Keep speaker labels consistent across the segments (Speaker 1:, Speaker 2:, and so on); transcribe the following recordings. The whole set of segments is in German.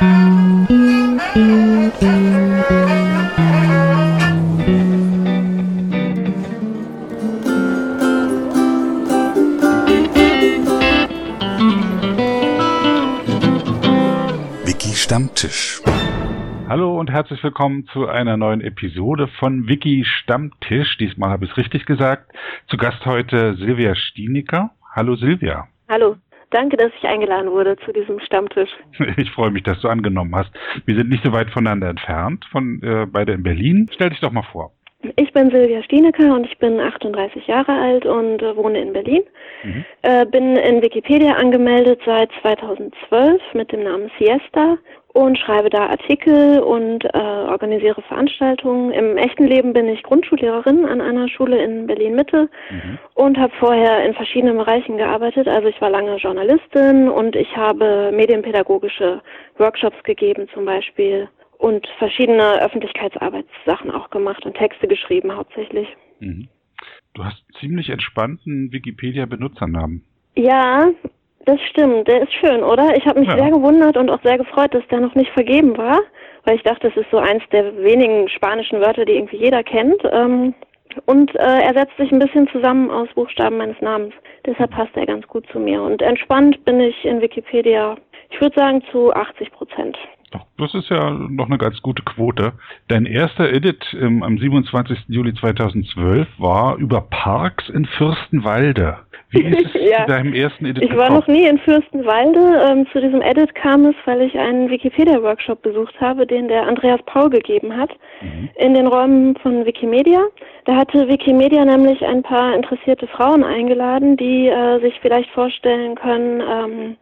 Speaker 1: Wiki Stammtisch.
Speaker 2: Hallo und herzlich willkommen zu einer neuen Episode von Wiki Stammtisch. Diesmal habe ich es richtig gesagt. Zu Gast heute Silvia Stienecker. Hallo Silvia.
Speaker 3: Hallo. Danke, dass ich eingeladen wurde zu diesem Stammtisch.
Speaker 2: Ich freue mich, dass du angenommen hast. Wir sind nicht so weit voneinander entfernt, von äh, beide in Berlin. Stell dich doch mal vor.
Speaker 3: Ich bin Silvia Stienecker und ich bin 38 Jahre alt und äh, wohne in Berlin. Mhm. Äh, bin in Wikipedia angemeldet seit 2012 mit dem Namen Siesta und schreibe da Artikel und äh, organisiere Veranstaltungen. Im echten Leben bin ich Grundschullehrerin an einer Schule in Berlin Mitte mhm. und habe vorher in verschiedenen Bereichen gearbeitet. Also ich war lange Journalistin und ich habe medienpädagogische Workshops gegeben zum Beispiel und verschiedene Öffentlichkeitsarbeitssachen auch gemacht und Texte geschrieben hauptsächlich. Mhm.
Speaker 2: Du hast ziemlich entspannten Wikipedia-Benutzernamen.
Speaker 3: Ja, das stimmt. Der ist schön, oder? Ich habe mich ja. sehr gewundert und auch sehr gefreut, dass der noch nicht vergeben war, weil ich dachte, das ist so eins der wenigen spanischen Wörter, die irgendwie jeder kennt. Ähm, und äh, er setzt sich ein bisschen zusammen aus Buchstaben meines Namens. Deshalb passt er ganz gut zu mir. Und entspannt bin ich in Wikipedia, ich würde sagen, zu 80 Prozent.
Speaker 2: Das ist ja noch eine ganz gute Quote. Dein erster Edit ähm, am 27. Juli 2012 war über Parks in Fürstenwalde. Wie ist es ja. zu deinem ersten Edit
Speaker 3: Ich war noch nie in Fürstenwalde. Ähm, zu diesem Edit kam es, weil ich einen Wikipedia-Workshop besucht habe, den der Andreas Paul gegeben hat, mhm. in den Räumen von Wikimedia. Da hatte Wikimedia nämlich ein paar interessierte Frauen eingeladen, die äh, sich vielleicht vorstellen können, ähm,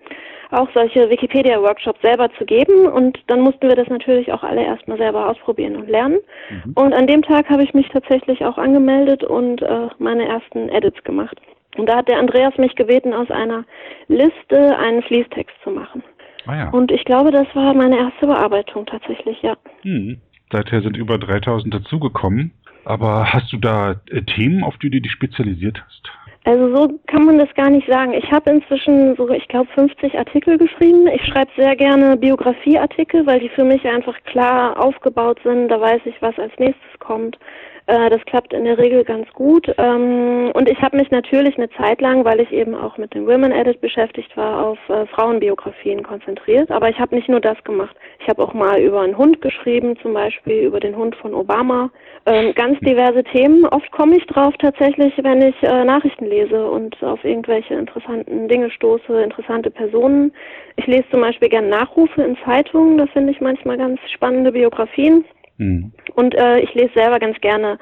Speaker 3: auch solche Wikipedia-Workshops selber zu geben. Und dann mussten wir das natürlich auch alle erstmal selber ausprobieren und lernen. Mhm. Und an dem Tag habe ich mich tatsächlich auch angemeldet und äh, meine ersten Edits gemacht. Und da hat der Andreas mich gebeten, aus einer Liste einen Fließtext zu machen. Ah ja. Und ich glaube, das war meine erste Bearbeitung tatsächlich, ja.
Speaker 2: Hm. Seither sind über 3000 dazugekommen. Aber hast du da äh, Themen, auf die du dich spezialisiert hast?
Speaker 3: Also so kann man das gar nicht sagen. Ich habe inzwischen so, ich glaube, 50 Artikel geschrieben. Ich schreibe sehr gerne Biografieartikel, weil die für mich einfach klar aufgebaut sind. Da weiß ich, was als nächstes kommt. Äh, das klappt in der Regel ganz gut. Ähm, und ich habe mich natürlich eine Zeit lang, weil ich eben auch mit dem Women Edit beschäftigt war, auf äh, Frauenbiografien konzentriert. Aber ich habe nicht nur das gemacht. Ich habe auch mal über einen Hund geschrieben, zum Beispiel über den Hund von Obama. Ähm, ganz diverse Themen. Oft komme ich drauf tatsächlich, wenn ich äh, Nachrichten lese und auf irgendwelche interessanten Dinge stoße, interessante Personen. Ich lese zum Beispiel gerne Nachrufe in Zeitungen. Da finde ich manchmal ganz spannende Biografien. Mhm. Und äh, ich lese selber ganz gerne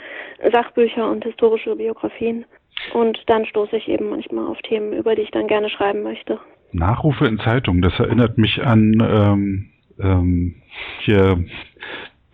Speaker 3: Sachbücher und historische Biografien. Und dann stoße ich eben manchmal auf Themen, über die ich dann gerne schreiben möchte.
Speaker 2: Nachrufe in Zeitungen, das erinnert mich an ähm, ähm, hier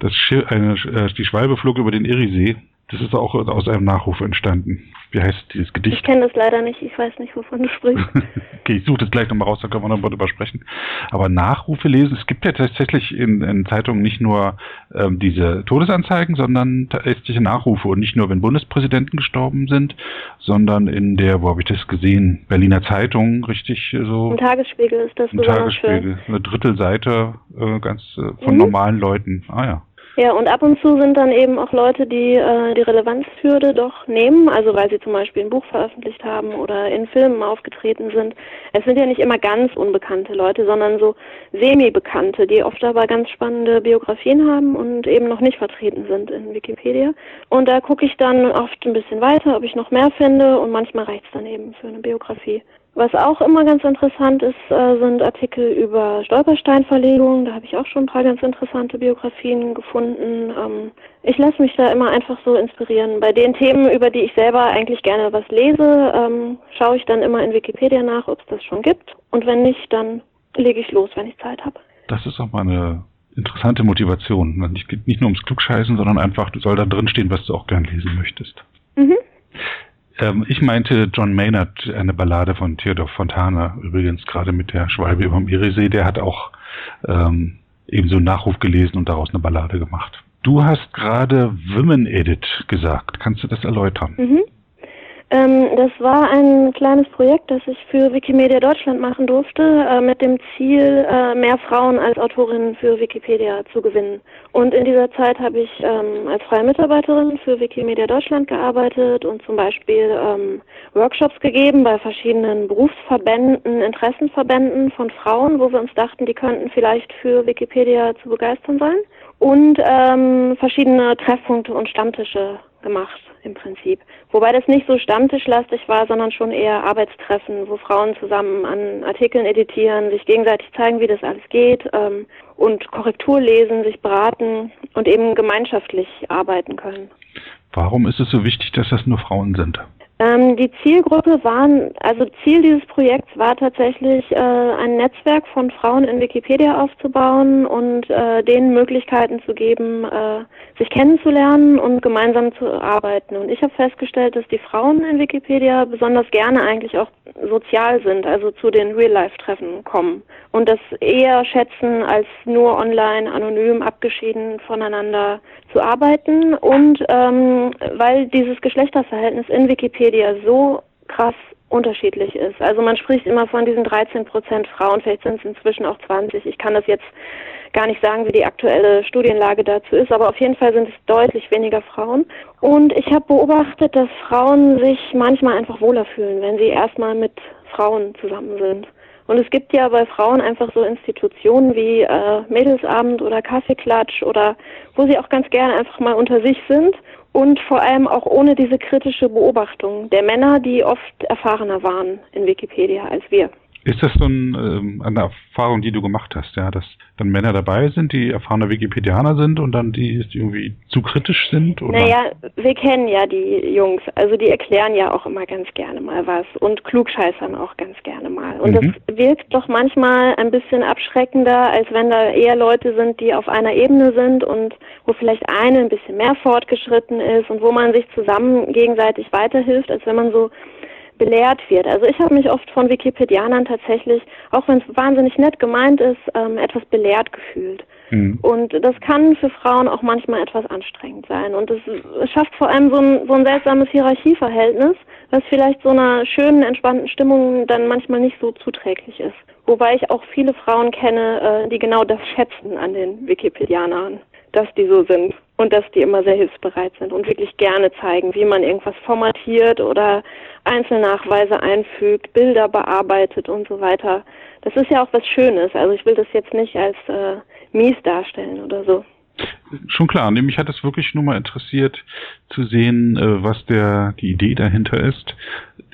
Speaker 2: das Schiff, eine, äh, die Schwalbe flog über den Eriesee. Das ist auch aus einem Nachruf entstanden. Wie heißt dieses Gedicht?
Speaker 3: Ich kenne das leider nicht. Ich weiß nicht, wovon du sprichst.
Speaker 2: okay, ich suche das gleich nochmal raus, dann können wir nochmal drüber sprechen. Aber Nachrufe lesen, es gibt ja tatsächlich in, in Zeitungen nicht nur ähm, diese Todesanzeigen, sondern tatsächliche Nachrufe. Und nicht nur, wenn Bundespräsidenten gestorben sind, sondern in der, wo habe ich das gesehen? Berliner Zeitung, richtig so.
Speaker 3: Im Tagesspiegel ist das
Speaker 2: Im Tagesspiegel. Schön. Eine Drittelseite äh, ganz äh, von mhm. normalen Leuten. Ah ja.
Speaker 3: Ja, und ab und zu sind dann eben auch Leute, die äh, die Relevanzhürde doch nehmen, also weil sie zum Beispiel ein Buch veröffentlicht haben oder in Filmen aufgetreten sind. Es sind ja nicht immer ganz unbekannte Leute, sondern so semi-bekannte, die oft aber ganz spannende Biografien haben und eben noch nicht vertreten sind in Wikipedia. Und da gucke ich dann oft ein bisschen weiter, ob ich noch mehr finde und manchmal reicht es dann eben für eine Biografie. Was auch immer ganz interessant ist, äh, sind Artikel über Stolpersteinverlegungen. Da habe ich auch schon ein paar ganz interessante Biografien gefunden. Ähm, ich lasse mich da immer einfach so inspirieren. Bei den Themen, über die ich selber eigentlich gerne was lese, ähm, schaue ich dann immer in Wikipedia nach, ob es das schon gibt. Und wenn nicht, dann lege ich los, wenn ich Zeit habe.
Speaker 2: Das ist auch mal eine interessante Motivation. Es geht nicht nur ums Klugscheißen, sondern einfach, du soll da drin stehen, was du auch gern lesen möchtest. Mhm. Ähm, ich meinte John Maynard, eine Ballade von Theodor Fontana, übrigens gerade mit der Schwalbe über dem Irisee, der hat auch ähm, ebenso einen Nachruf gelesen und daraus eine Ballade gemacht. Du hast gerade Women Edit gesagt. Kannst du das erläutern? Mhm.
Speaker 3: Ähm, das war ein kleines Projekt, das ich für Wikimedia Deutschland machen durfte, äh, mit dem Ziel, äh, mehr Frauen als Autorinnen für Wikipedia zu gewinnen. Und in dieser Zeit habe ich ähm, als freie Mitarbeiterin für Wikimedia Deutschland gearbeitet und zum Beispiel ähm, Workshops gegeben bei verschiedenen Berufsverbänden, Interessenverbänden von Frauen, wo wir uns dachten, die könnten vielleicht für Wikipedia zu begeistern sein. Und ähm, verschiedene Treffpunkte und Stammtische gemacht im Prinzip. Wobei das nicht so stammtischlastig war, sondern schon eher Arbeitstreffen, wo Frauen zusammen an Artikeln editieren, sich gegenseitig zeigen, wie das alles geht ähm, und Korrektur lesen, sich beraten und eben gemeinschaftlich arbeiten können.
Speaker 2: Warum ist es so wichtig, dass das nur Frauen sind?
Speaker 3: Ähm, die Zielgruppe waren, also Ziel dieses Projekts war tatsächlich, äh, ein Netzwerk von Frauen in Wikipedia aufzubauen und äh, denen Möglichkeiten zu geben, äh, sich kennenzulernen und gemeinsam zu arbeiten. Und ich habe festgestellt, dass die Frauen in Wikipedia besonders gerne eigentlich auch sozial sind, also zu den Real-Life-Treffen kommen und das eher schätzen, als nur online, anonym, abgeschieden voneinander zu arbeiten. Und ähm, weil dieses Geschlechterverhältnis in Wikipedia so krass unterschiedlich ist. Also man spricht immer von diesen 13 Prozent Frauen, vielleicht sind es inzwischen auch 20. Ich kann das jetzt gar nicht sagen, wie die aktuelle Studienlage dazu ist, aber auf jeden Fall sind es deutlich weniger Frauen. Und ich habe beobachtet, dass Frauen sich manchmal einfach wohler fühlen, wenn sie erstmal mit Frauen zusammen sind. Und es gibt ja bei Frauen einfach so Institutionen wie äh, Mädelsabend oder Kaffeeklatsch oder wo sie auch ganz gerne einfach mal unter sich sind und vor allem auch ohne diese kritische Beobachtung der Männer, die oft erfahrener waren in Wikipedia als wir.
Speaker 2: Ist das so ein, ähm, eine Erfahrung, die du gemacht hast, ja, dass dann Männer dabei sind, die erfahrene Wikipedianer sind und dann die, irgendwie zu kritisch sind?
Speaker 3: Oder? Naja, wir kennen ja die Jungs, also die erklären ja auch immer ganz gerne mal was und klugscheißern auch ganz gerne mal. Und mhm. das wirkt doch manchmal ein bisschen abschreckender, als wenn da eher Leute sind, die auf einer Ebene sind und wo vielleicht eine ein bisschen mehr fortgeschritten ist und wo man sich zusammen gegenseitig weiterhilft, als wenn man so belehrt wird. Also ich habe mich oft von Wikipedianern tatsächlich, auch wenn es wahnsinnig nett gemeint ist, ähm, etwas belehrt gefühlt. Mhm. Und das kann für Frauen auch manchmal etwas anstrengend sein. Und es, es schafft vor allem so ein, so ein seltsames Hierarchieverhältnis, was vielleicht so einer schönen, entspannten Stimmung dann manchmal nicht so zuträglich ist. Wobei ich auch viele Frauen kenne, äh, die genau das schätzen an den Wikipedianern, dass die so sind und dass die immer sehr hilfsbereit sind und wirklich gerne zeigen, wie man irgendwas formatiert oder Einzelnachweise einfügt, Bilder bearbeitet und so weiter. Das ist ja auch was Schönes. Also ich will das jetzt nicht als äh, mies darstellen oder so.
Speaker 2: Schon klar, nämlich hat es wirklich nur mal interessiert zu sehen, äh, was der die Idee dahinter ist.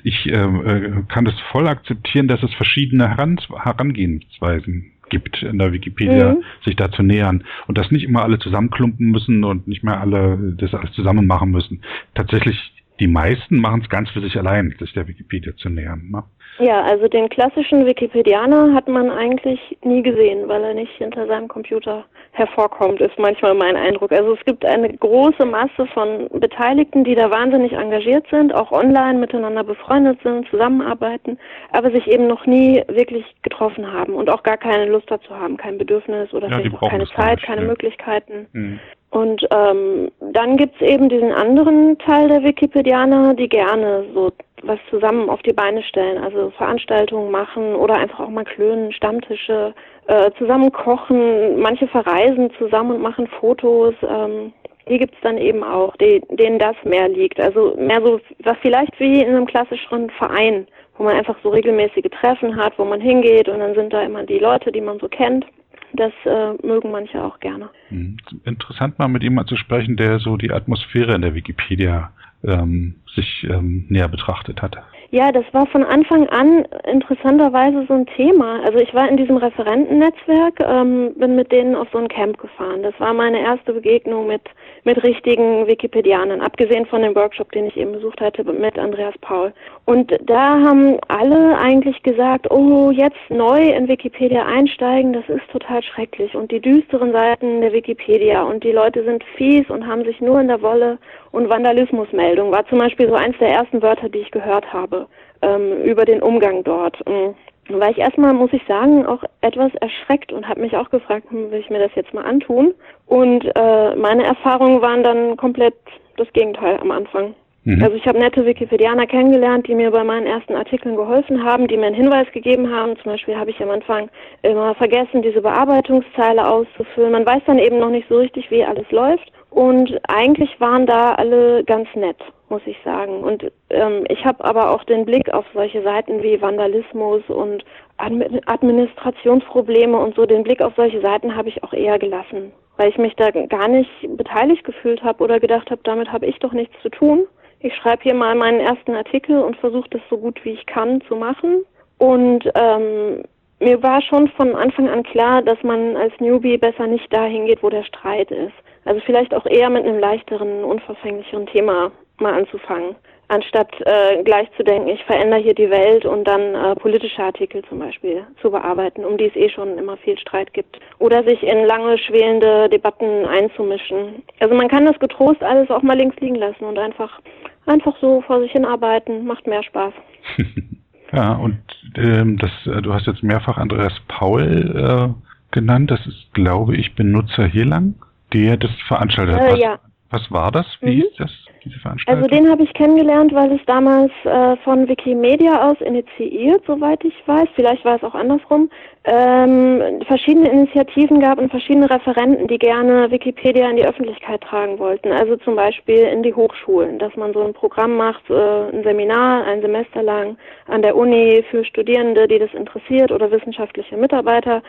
Speaker 2: Ich äh, äh kann das voll akzeptieren, dass es verschiedene Heran Herangehensweisen gibt in der Wikipedia, mhm. sich da zu nähern und dass nicht immer alle zusammenklumpen müssen und nicht mehr alle das alles zusammen machen müssen. Tatsächlich die meisten machen es ganz für sich allein, sich der Wikipedia zu nähern. Ne?
Speaker 3: Ja, also den klassischen Wikipedianer hat man eigentlich nie gesehen, weil er nicht hinter seinem Computer hervorkommt, ist manchmal mein Eindruck. Also es gibt eine große Masse von Beteiligten, die da wahnsinnig engagiert sind, auch online miteinander befreundet sind, zusammenarbeiten, aber sich eben noch nie wirklich getroffen haben und auch gar keine Lust dazu haben, kein Bedürfnis oder ja, vielleicht auch keine Zeit, keine ja. Möglichkeiten. Mhm. Und ähm, dann gibt's eben diesen anderen Teil der Wikipedianer, die gerne so was zusammen auf die Beine stellen, also Veranstaltungen machen oder einfach auch mal klönen, Stammtische, äh, zusammen kochen, manche verreisen zusammen und machen Fotos. Ähm, die gibt's dann eben auch, die, denen das mehr liegt. Also mehr so, was vielleicht wie in einem klassischen Verein, wo man einfach so regelmäßige Treffen hat, wo man hingeht und dann sind da immer die Leute, die man so kennt. Das äh, mögen manche auch gerne.
Speaker 2: Hm. Interessant mal mit jemandem zu sprechen, der so die Atmosphäre in der Wikipedia ähm, sich ähm, näher betrachtet hat.
Speaker 3: Ja, das war von Anfang an interessanterweise so ein Thema. Also ich war in diesem Referentennetzwerk, ähm, bin mit denen auf so ein Camp gefahren. Das war meine erste Begegnung mit mit richtigen Wikipedianern, abgesehen von dem Workshop, den ich eben besucht hatte mit Andreas Paul. Und da haben alle eigentlich gesagt, oh, jetzt neu in Wikipedia einsteigen, das ist total schrecklich. Und die düsteren Seiten der Wikipedia und die Leute sind fies und haben sich nur in der Wolle und Vandalismusmeldung war zum Beispiel so eins der ersten Wörter, die ich gehört habe ähm, über den Umgang dort. Da mm. war ich erstmal, muss ich sagen, auch etwas erschreckt und habe mich auch gefragt, hm, will ich mir das jetzt mal antun? Und äh, meine Erfahrungen waren dann komplett das Gegenteil am Anfang. Mhm. Also ich habe nette Wikipedianer kennengelernt, die mir bei meinen ersten Artikeln geholfen haben, die mir einen Hinweis gegeben haben. Zum Beispiel habe ich am Anfang immer vergessen, diese Bearbeitungszeile auszufüllen. Man weiß dann eben noch nicht so richtig, wie alles läuft. Und eigentlich waren da alle ganz nett, muss ich sagen. Und ähm, ich habe aber auch den Blick auf solche Seiten wie Vandalismus und Administrationsprobleme und so, den Blick auf solche Seiten habe ich auch eher gelassen, weil ich mich da gar nicht beteiligt gefühlt habe oder gedacht habe, damit habe ich doch nichts zu tun. Ich schreibe hier mal meinen ersten Artikel und versuche das so gut wie ich kann zu machen. Und ähm, mir war schon von Anfang an klar, dass man als Newbie besser nicht dahin geht, wo der Streit ist. Also vielleicht auch eher mit einem leichteren, unverfänglicheren Thema mal anzufangen, anstatt äh, gleich zu denken, ich verändere hier die Welt und dann äh, politische Artikel zum Beispiel zu bearbeiten, um die es eh schon immer viel Streit gibt. Oder sich in lange schwelende Debatten einzumischen. Also man kann das getrost alles auch mal links liegen lassen und einfach einfach so vor sich hin arbeiten, macht mehr Spaß.
Speaker 2: ja, und ähm, das, äh, du hast jetzt mehrfach Andreas Paul äh, genannt. Das ist, glaube ich, Benutzer Hirlang, der das veranstaltet hat.
Speaker 3: Äh, ja.
Speaker 2: Was war das? Wie mhm. ist das,
Speaker 3: diese Veranstaltung? Also den habe ich kennengelernt, weil es damals äh, von Wikimedia aus initiiert, soweit ich weiß. Vielleicht war es auch andersrum. Ähm, verschiedene Initiativen gab und verschiedene Referenten, die gerne Wikipedia in die Öffentlichkeit tragen wollten. Also zum Beispiel in die Hochschulen, dass man so ein Programm macht, äh, ein Seminar, ein Semester lang an der Uni für Studierende, die das interessiert oder wissenschaftliche Mitarbeiter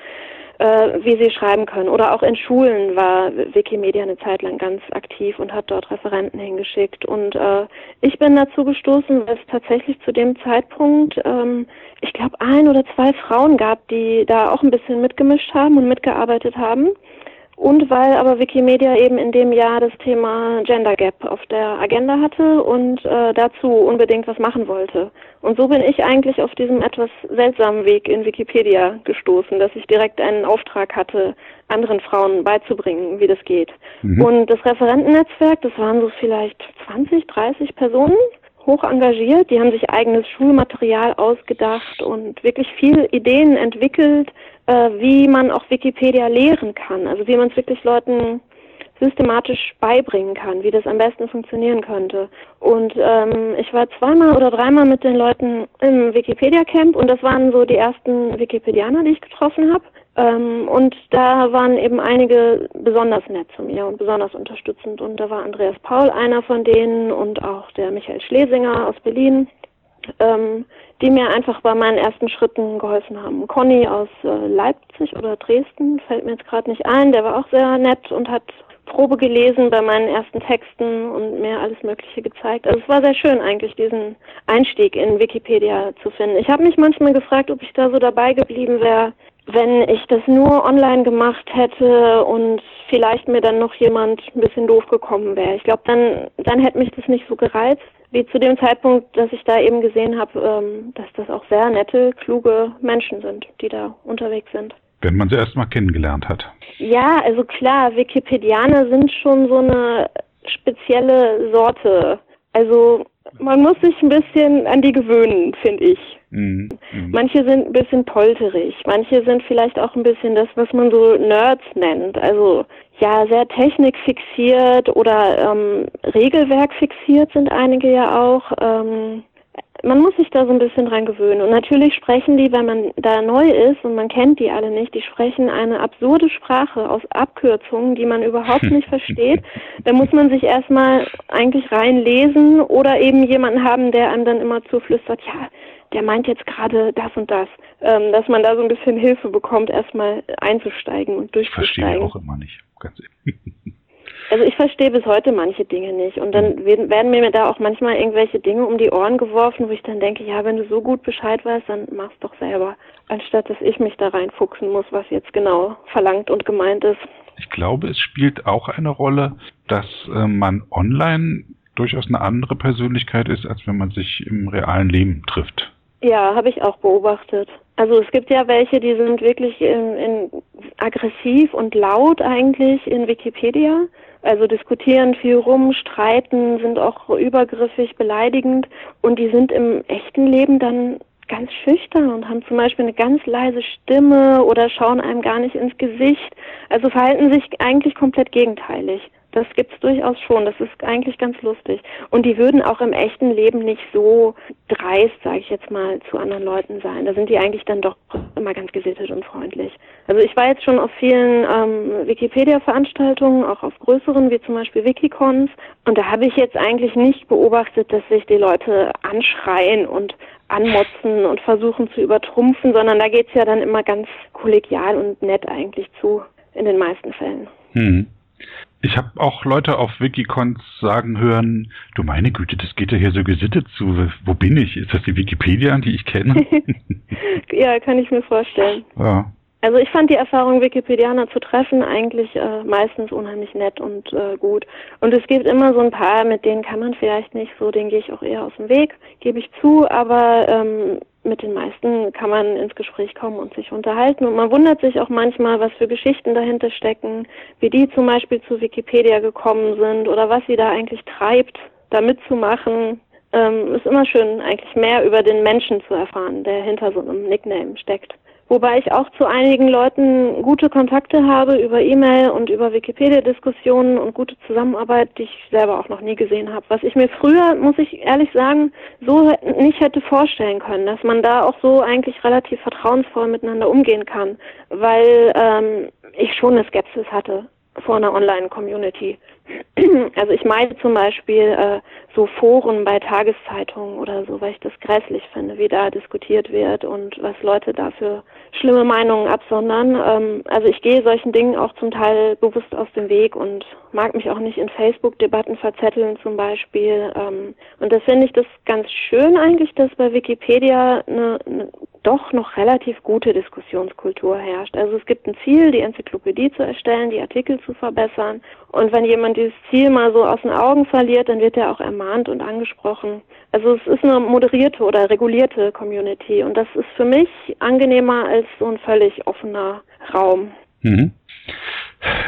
Speaker 3: äh, wie sie schreiben können. Oder auch in Schulen war Wikimedia eine Zeit lang ganz aktiv und hat dort Referenten hingeschickt. Und äh, ich bin dazu gestoßen, weil es tatsächlich zu dem Zeitpunkt, ähm, ich glaube, ein oder zwei Frauen gab, die da auch ein bisschen mitgemischt haben und mitgearbeitet haben. Und weil aber Wikimedia eben in dem Jahr das Thema Gender Gap auf der Agenda hatte und äh, dazu unbedingt was machen wollte. Und so bin ich eigentlich auf diesem etwas seltsamen Weg in Wikipedia gestoßen, dass ich direkt einen Auftrag hatte, anderen Frauen beizubringen, wie das geht. Mhm. Und das Referentennetzwerk, das waren so vielleicht 20, 30 Personen, hoch engagiert, die haben sich eigenes Schulmaterial ausgedacht und wirklich viele Ideen entwickelt, äh, wie man auch Wikipedia lehren kann, also wie man es wirklich Leuten systematisch beibringen kann, wie das am besten funktionieren könnte. Und ähm, ich war zweimal oder dreimal mit den Leuten im Wikipedia Camp und das waren so die ersten Wikipedianer, die ich getroffen habe. Ähm, und da waren eben einige besonders nett zu mir und besonders unterstützend. Und da war Andreas Paul einer von denen und auch der Michael Schlesinger aus Berlin. Ähm, die mir einfach bei meinen ersten Schritten geholfen haben. Conny aus äh, Leipzig oder Dresden, fällt mir jetzt gerade nicht ein, der war auch sehr nett und hat Probe gelesen bei meinen ersten Texten und mir alles Mögliche gezeigt. Also es war sehr schön eigentlich, diesen Einstieg in Wikipedia zu finden. Ich habe mich manchmal gefragt, ob ich da so dabei geblieben wäre, wenn ich das nur online gemacht hätte und vielleicht mir dann noch jemand ein bisschen doof gekommen wäre. Ich glaube, dann, dann hätte mich das nicht so gereizt wie zu dem Zeitpunkt, dass ich da eben gesehen habe, ähm, dass das auch sehr nette, kluge Menschen sind, die da unterwegs sind.
Speaker 2: Wenn man sie erst mal kennengelernt hat.
Speaker 3: Ja, also klar, Wikipedianer sind schon so eine spezielle Sorte. Also man muss sich ein bisschen an die gewöhnen, finde ich. Mhm. Mhm. Manche sind ein bisschen polterig, manche sind vielleicht auch ein bisschen das, was man so Nerds nennt. Also ja, sehr technikfixiert oder ähm, Regelwerk fixiert sind einige ja auch. Ähm, man muss sich da so ein bisschen dran gewöhnen. Und natürlich sprechen die, wenn man da neu ist und man kennt die alle nicht, die sprechen eine absurde Sprache aus Abkürzungen, die man überhaupt nicht versteht. Da muss man sich erstmal eigentlich reinlesen oder eben jemanden haben, der einem dann immer zuflüstert, ja, der meint jetzt gerade das und das, ähm, dass man da so ein bisschen Hilfe bekommt, erstmal einzusteigen und durchzusteigen.
Speaker 2: Verstehe ich auch immer nicht, ganz ehrlich.
Speaker 3: Also ich verstehe bis heute manche Dinge nicht und dann mhm. werden mir da auch manchmal irgendwelche Dinge um die Ohren geworfen, wo ich dann denke, ja, wenn du so gut Bescheid weißt, dann mach's doch selber, anstatt dass ich mich da reinfuchsen muss, was jetzt genau verlangt und gemeint ist.
Speaker 2: Ich glaube, es spielt auch eine Rolle, dass äh, man online durchaus eine andere Persönlichkeit ist, als wenn man sich im realen Leben trifft.
Speaker 3: Ja, habe ich auch beobachtet. Also es gibt ja welche, die sind wirklich in, in aggressiv und laut eigentlich in Wikipedia. Also diskutieren viel rum, streiten, sind auch übergriffig, beleidigend und die sind im echten Leben dann ganz schüchtern und haben zum Beispiel eine ganz leise Stimme oder schauen einem gar nicht ins Gesicht. Also verhalten sich eigentlich komplett gegenteilig. Das gibt's durchaus schon. Das ist eigentlich ganz lustig. Und die würden auch im echten Leben nicht so dreist, sage ich jetzt mal, zu anderen Leuten sein. Da sind die eigentlich dann doch immer ganz gesittet und freundlich. Also ich war jetzt schon auf vielen ähm, Wikipedia-Veranstaltungen, auch auf größeren, wie zum Beispiel Wikicons. Und da habe ich jetzt eigentlich nicht beobachtet, dass sich die Leute anschreien und anmotzen und versuchen zu übertrumpfen, sondern da geht's ja dann immer ganz kollegial und nett eigentlich zu, in den meisten Fällen.
Speaker 2: Hm. Ich habe auch Leute auf Wikicons sagen hören, du meine Güte, das geht ja hier so gesittet zu. Wo bin ich? Ist das die Wikipedia, die ich kenne?
Speaker 3: ja, kann ich mir vorstellen.
Speaker 2: Ja.
Speaker 3: Also ich fand die Erfahrung, Wikipedianer zu treffen, eigentlich äh, meistens unheimlich nett und äh, gut. Und es gibt immer so ein paar, mit denen kann man vielleicht nicht so, denen gehe ich auch eher aus dem Weg, gebe ich zu, aber ähm, mit den meisten kann man ins Gespräch kommen und sich unterhalten. Und man wundert sich auch manchmal, was für Geschichten dahinter stecken, wie die zum Beispiel zu Wikipedia gekommen sind oder was sie da eigentlich treibt, da mitzumachen. Ähm, ist immer schön, eigentlich mehr über den Menschen zu erfahren, der hinter so einem Nickname steckt. Wobei ich auch zu einigen Leuten gute Kontakte habe über E-Mail und über Wikipedia-Diskussionen und gute Zusammenarbeit, die ich selber auch noch nie gesehen habe. Was ich mir früher, muss ich ehrlich sagen, so nicht hätte vorstellen können, dass man da auch so eigentlich relativ vertrauensvoll miteinander umgehen kann, weil ähm, ich schon eine Skepsis hatte vor einer Online-Community. Also ich meine zum Beispiel äh, so Foren bei Tageszeitungen oder so, weil ich das grässlich finde, wie da diskutiert wird und was Leute da für schlimme Meinungen absondern. Ähm, also ich gehe solchen Dingen auch zum Teil bewusst aus dem Weg und mag mich auch nicht in Facebook-Debatten verzetteln zum Beispiel. Ähm, und das finde ich das ganz schön eigentlich, dass bei Wikipedia eine, eine doch noch relativ gute Diskussionskultur herrscht. Also es gibt ein Ziel, die Enzyklopädie zu erstellen, die Artikel zu verbessern. Und wenn jemand dieses Ziel mal so aus den Augen verliert, dann wird er auch ermahnt und angesprochen. Also es ist eine moderierte oder regulierte Community und das ist für mich angenehmer als so ein völlig offener Raum.
Speaker 2: Mhm.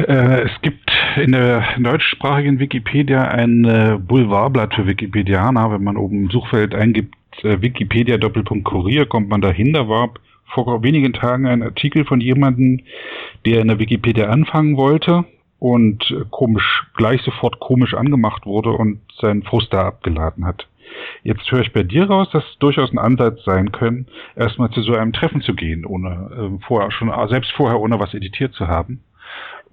Speaker 2: Äh, es gibt in der deutschsprachigen Wikipedia ein äh, Boulevardblatt für Wikipedianer. Wenn man oben im Suchfeld eingibt äh, Wikipedia Doppelpunkt Kurier, kommt man dahin. Da war vor wenigen Tagen ein Artikel von jemandem, der in der Wikipedia anfangen wollte und komisch, gleich sofort komisch angemacht wurde und seinen Frust da abgeladen hat. Jetzt höre ich bei dir raus, dass es durchaus ein Ansatz sein können, erstmal zu so einem Treffen zu gehen, ohne äh, vorher schon selbst vorher ohne was editiert zu haben.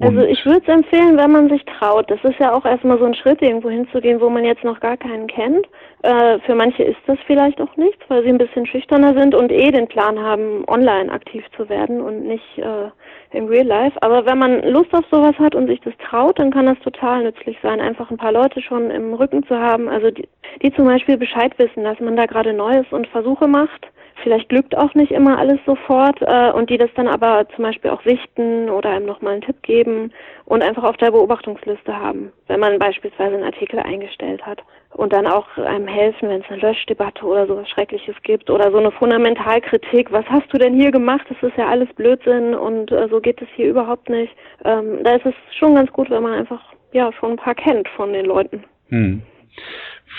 Speaker 3: Also ich würde es empfehlen, wenn man sich traut. Das ist ja auch erstmal so ein Schritt, irgendwo hinzugehen, wo man jetzt noch gar keinen kennt. Äh, für manche ist das vielleicht auch nichts, weil sie ein bisschen schüchterner sind und eh den Plan haben, online aktiv zu werden und nicht äh, im Real Life. Aber wenn man Lust auf sowas hat und sich das traut, dann kann das total nützlich sein, einfach ein paar Leute schon im Rücken zu haben, also die, die zum Beispiel Bescheid wissen, dass man da gerade Neues und Versuche macht vielleicht glückt auch nicht immer alles sofort äh, und die das dann aber zum Beispiel auch sichten oder einem nochmal einen Tipp geben und einfach auf der Beobachtungsliste haben, wenn man beispielsweise einen Artikel eingestellt hat und dann auch einem helfen, wenn es eine Löschdebatte oder sowas Schreckliches gibt oder so eine Fundamentalkritik, was hast du denn hier gemacht, das ist ja alles Blödsinn und äh, so geht es hier überhaupt nicht. Ähm, da ist es schon ganz gut, wenn man einfach ja schon ein paar kennt von den Leuten.
Speaker 2: Hm.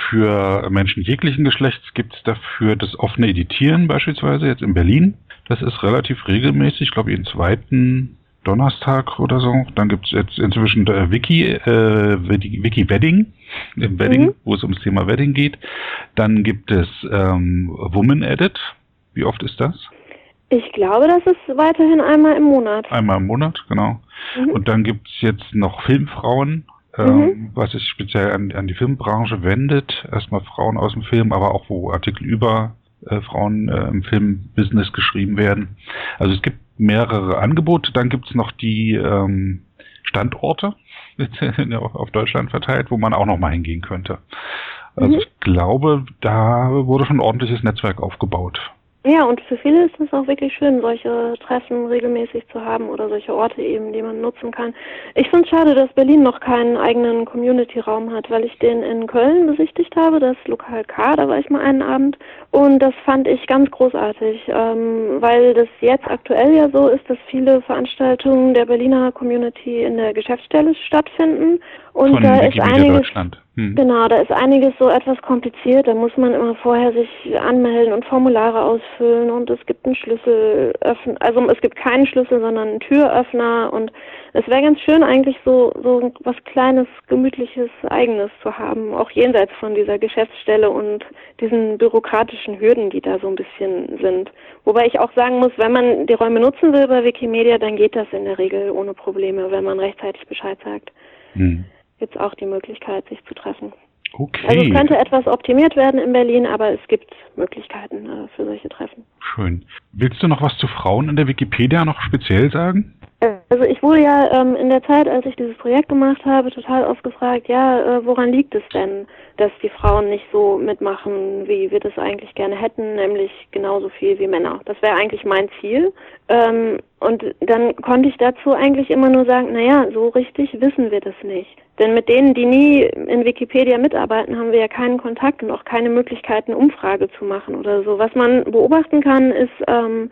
Speaker 2: Für Menschen jeglichen Geschlechts gibt es dafür das offene Editieren beispielsweise jetzt in Berlin. Das ist relativ regelmäßig, ich glaube jeden zweiten Donnerstag oder so. Dann gibt es jetzt inzwischen der Wiki, äh, Wiki Wedding, im Wedding, mhm. wo es ums Thema Wedding geht. Dann gibt es ähm, Woman Edit. Wie oft ist das?
Speaker 3: Ich glaube, das ist weiterhin einmal im Monat.
Speaker 2: Einmal im Monat, genau. Mhm. Und dann gibt es jetzt noch Filmfrauen, mhm. was sich speziell an, an, die Filmbranche wendet. Erstmal Frauen aus dem Film, aber auch wo Artikel über äh, Frauen äh, im Filmbusiness geschrieben werden. Also es gibt mehrere Angebote. Dann gibt es noch die ähm, Standorte auf Deutschland verteilt, wo man auch noch mal hingehen könnte. Also mhm. ich glaube, da wurde schon ein ordentliches Netzwerk aufgebaut.
Speaker 3: Ja, und für viele ist es auch wirklich schön, solche Treffen regelmäßig zu haben oder solche Orte eben, die man nutzen kann. Ich finde es schade, dass Berlin noch keinen eigenen Community-Raum hat, weil ich den in Köln besichtigt habe, das Lokal K, da war ich mal einen Abend und das fand ich ganz großartig, ähm, weil das jetzt aktuell ja so ist, dass viele Veranstaltungen der Berliner Community in der Geschäftsstelle stattfinden und
Speaker 2: Von da ist einiges. Deutschland.
Speaker 3: Hm. Genau, da ist einiges so etwas kompliziert. Da muss man immer vorher sich anmelden und Formulare ausfüllen und es gibt einen Schlüsselöffner, also es gibt keinen Schlüssel, sondern einen Türöffner und es wäre ganz schön eigentlich so so was kleines, gemütliches, eigenes zu haben, auch jenseits von dieser Geschäftsstelle und diesen bürokratischen Hürden, die da so ein bisschen sind. Wobei ich auch sagen muss, wenn man die Räume nutzen will bei Wikimedia, dann geht das in der Regel ohne Probleme, wenn man rechtzeitig Bescheid sagt. Hm gibt es auch die Möglichkeit, sich zu treffen. Okay. Also es könnte etwas optimiert werden in Berlin, aber es gibt Möglichkeiten äh, für solche Treffen.
Speaker 2: Schön. Willst du noch was zu Frauen in der Wikipedia noch speziell sagen?
Speaker 3: Also ich wurde ja ähm, in der Zeit, als ich dieses Projekt gemacht habe, total oft gefragt, ja, äh, woran liegt es denn, dass die Frauen nicht so mitmachen, wie wir das eigentlich gerne hätten, nämlich genauso viel wie Männer. Das wäre eigentlich mein Ziel. Ähm, und dann konnte ich dazu eigentlich immer nur sagen, naja, so richtig wissen wir das nicht. Denn mit denen, die nie in Wikipedia mitarbeiten, haben wir ja keinen Kontakt und auch keine Möglichkeiten, Umfrage zu machen oder so. Was man beobachten kann, ist, ähm,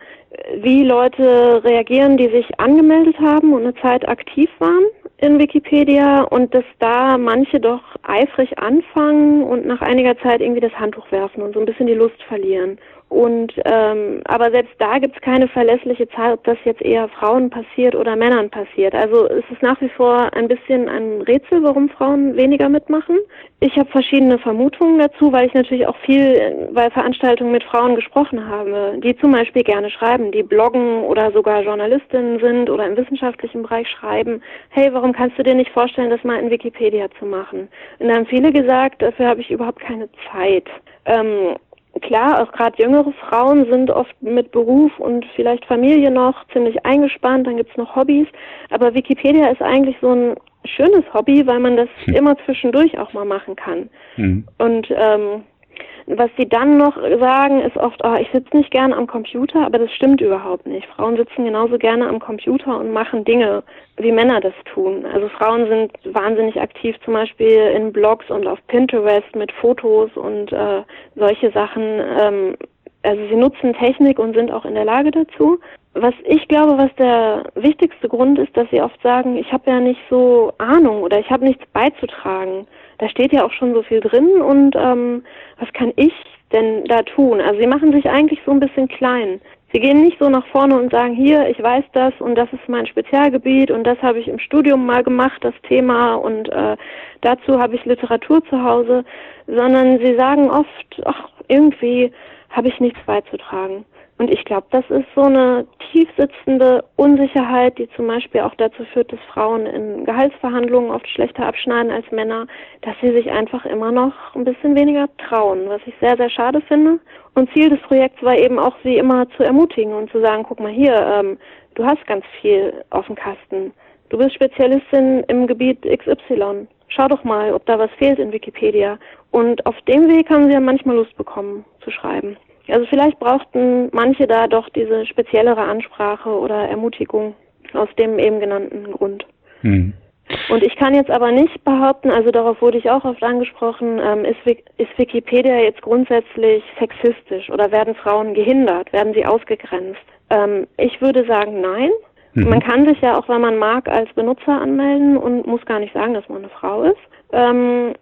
Speaker 3: wie Leute reagieren, die sich angemeldet haben und eine Zeit aktiv waren in Wikipedia und dass da manche doch eifrig anfangen und nach einiger Zeit irgendwie das Handtuch werfen und so ein bisschen die Lust verlieren. Und ähm, aber selbst da gibt es keine verlässliche Zahl, ob das jetzt eher Frauen passiert oder Männern passiert. Also es ist nach wie vor ein bisschen ein Rätsel, warum Frauen weniger mitmachen. Ich habe verschiedene Vermutungen dazu, weil ich natürlich auch viel bei Veranstaltungen mit Frauen gesprochen habe, die zum Beispiel gerne schreiben, die bloggen oder sogar Journalistinnen sind oder im wissenschaftlichen Bereich schreiben. Hey, warum kannst du dir nicht vorstellen, das mal in Wikipedia zu machen? Und dann haben viele gesagt, dafür habe ich überhaupt keine Zeit. Ähm, klar, auch gerade jüngere Frauen sind oft mit Beruf und vielleicht Familie noch ziemlich eingespannt, dann gibt's noch Hobbys. Aber Wikipedia ist eigentlich so ein schönes Hobby, weil man das hm. immer zwischendurch auch mal machen kann. Hm. Und ähm, was sie dann noch sagen, ist oft, oh, ich sitze nicht gerne am Computer, aber das stimmt überhaupt nicht. Frauen sitzen genauso gerne am Computer und machen Dinge, wie Männer das tun. Also Frauen sind wahnsinnig aktiv, zum Beispiel in Blogs und auf Pinterest mit Fotos und äh, solche Sachen. Ähm, also sie nutzen Technik und sind auch in der Lage dazu. Was ich glaube, was der wichtigste Grund ist, dass sie oft sagen, ich habe ja nicht so Ahnung oder ich habe nichts beizutragen da steht ja auch schon so viel drin und ähm, was kann ich denn da tun? Also sie machen sich eigentlich so ein bisschen klein. Sie gehen nicht so nach vorne und sagen, hier, ich weiß das und das ist mein Spezialgebiet und das habe ich im Studium mal gemacht, das Thema und äh, dazu habe ich Literatur zu Hause, sondern sie sagen oft, ach, irgendwie habe ich nichts beizutragen. Und ich glaube, das ist so eine tiefsitzende Unsicherheit, die zum Beispiel auch dazu führt, dass Frauen in Gehaltsverhandlungen oft schlechter abschneiden als Männer, dass sie sich einfach immer noch ein bisschen weniger trauen, was ich sehr, sehr schade finde. Und Ziel des Projekts war eben auch, sie immer zu ermutigen und zu sagen, guck mal hier, ähm, du hast ganz viel auf dem Kasten. Du bist Spezialistin im Gebiet XY. Schau doch mal, ob da was fehlt in Wikipedia. Und auf dem Weg haben sie ja manchmal Lust bekommen zu schreiben. Also vielleicht brauchten manche da doch diese speziellere Ansprache oder Ermutigung aus dem eben genannten Grund. Hm. Und ich kann jetzt aber nicht behaupten, also darauf wurde ich auch oft angesprochen, ähm, ist, ist Wikipedia jetzt grundsätzlich sexistisch oder werden Frauen gehindert, werden sie ausgegrenzt? Ähm, ich würde sagen, nein. Mhm. Man kann sich ja auch, wenn man mag, als Benutzer anmelden und muss gar nicht sagen, dass man eine Frau ist. Ähm,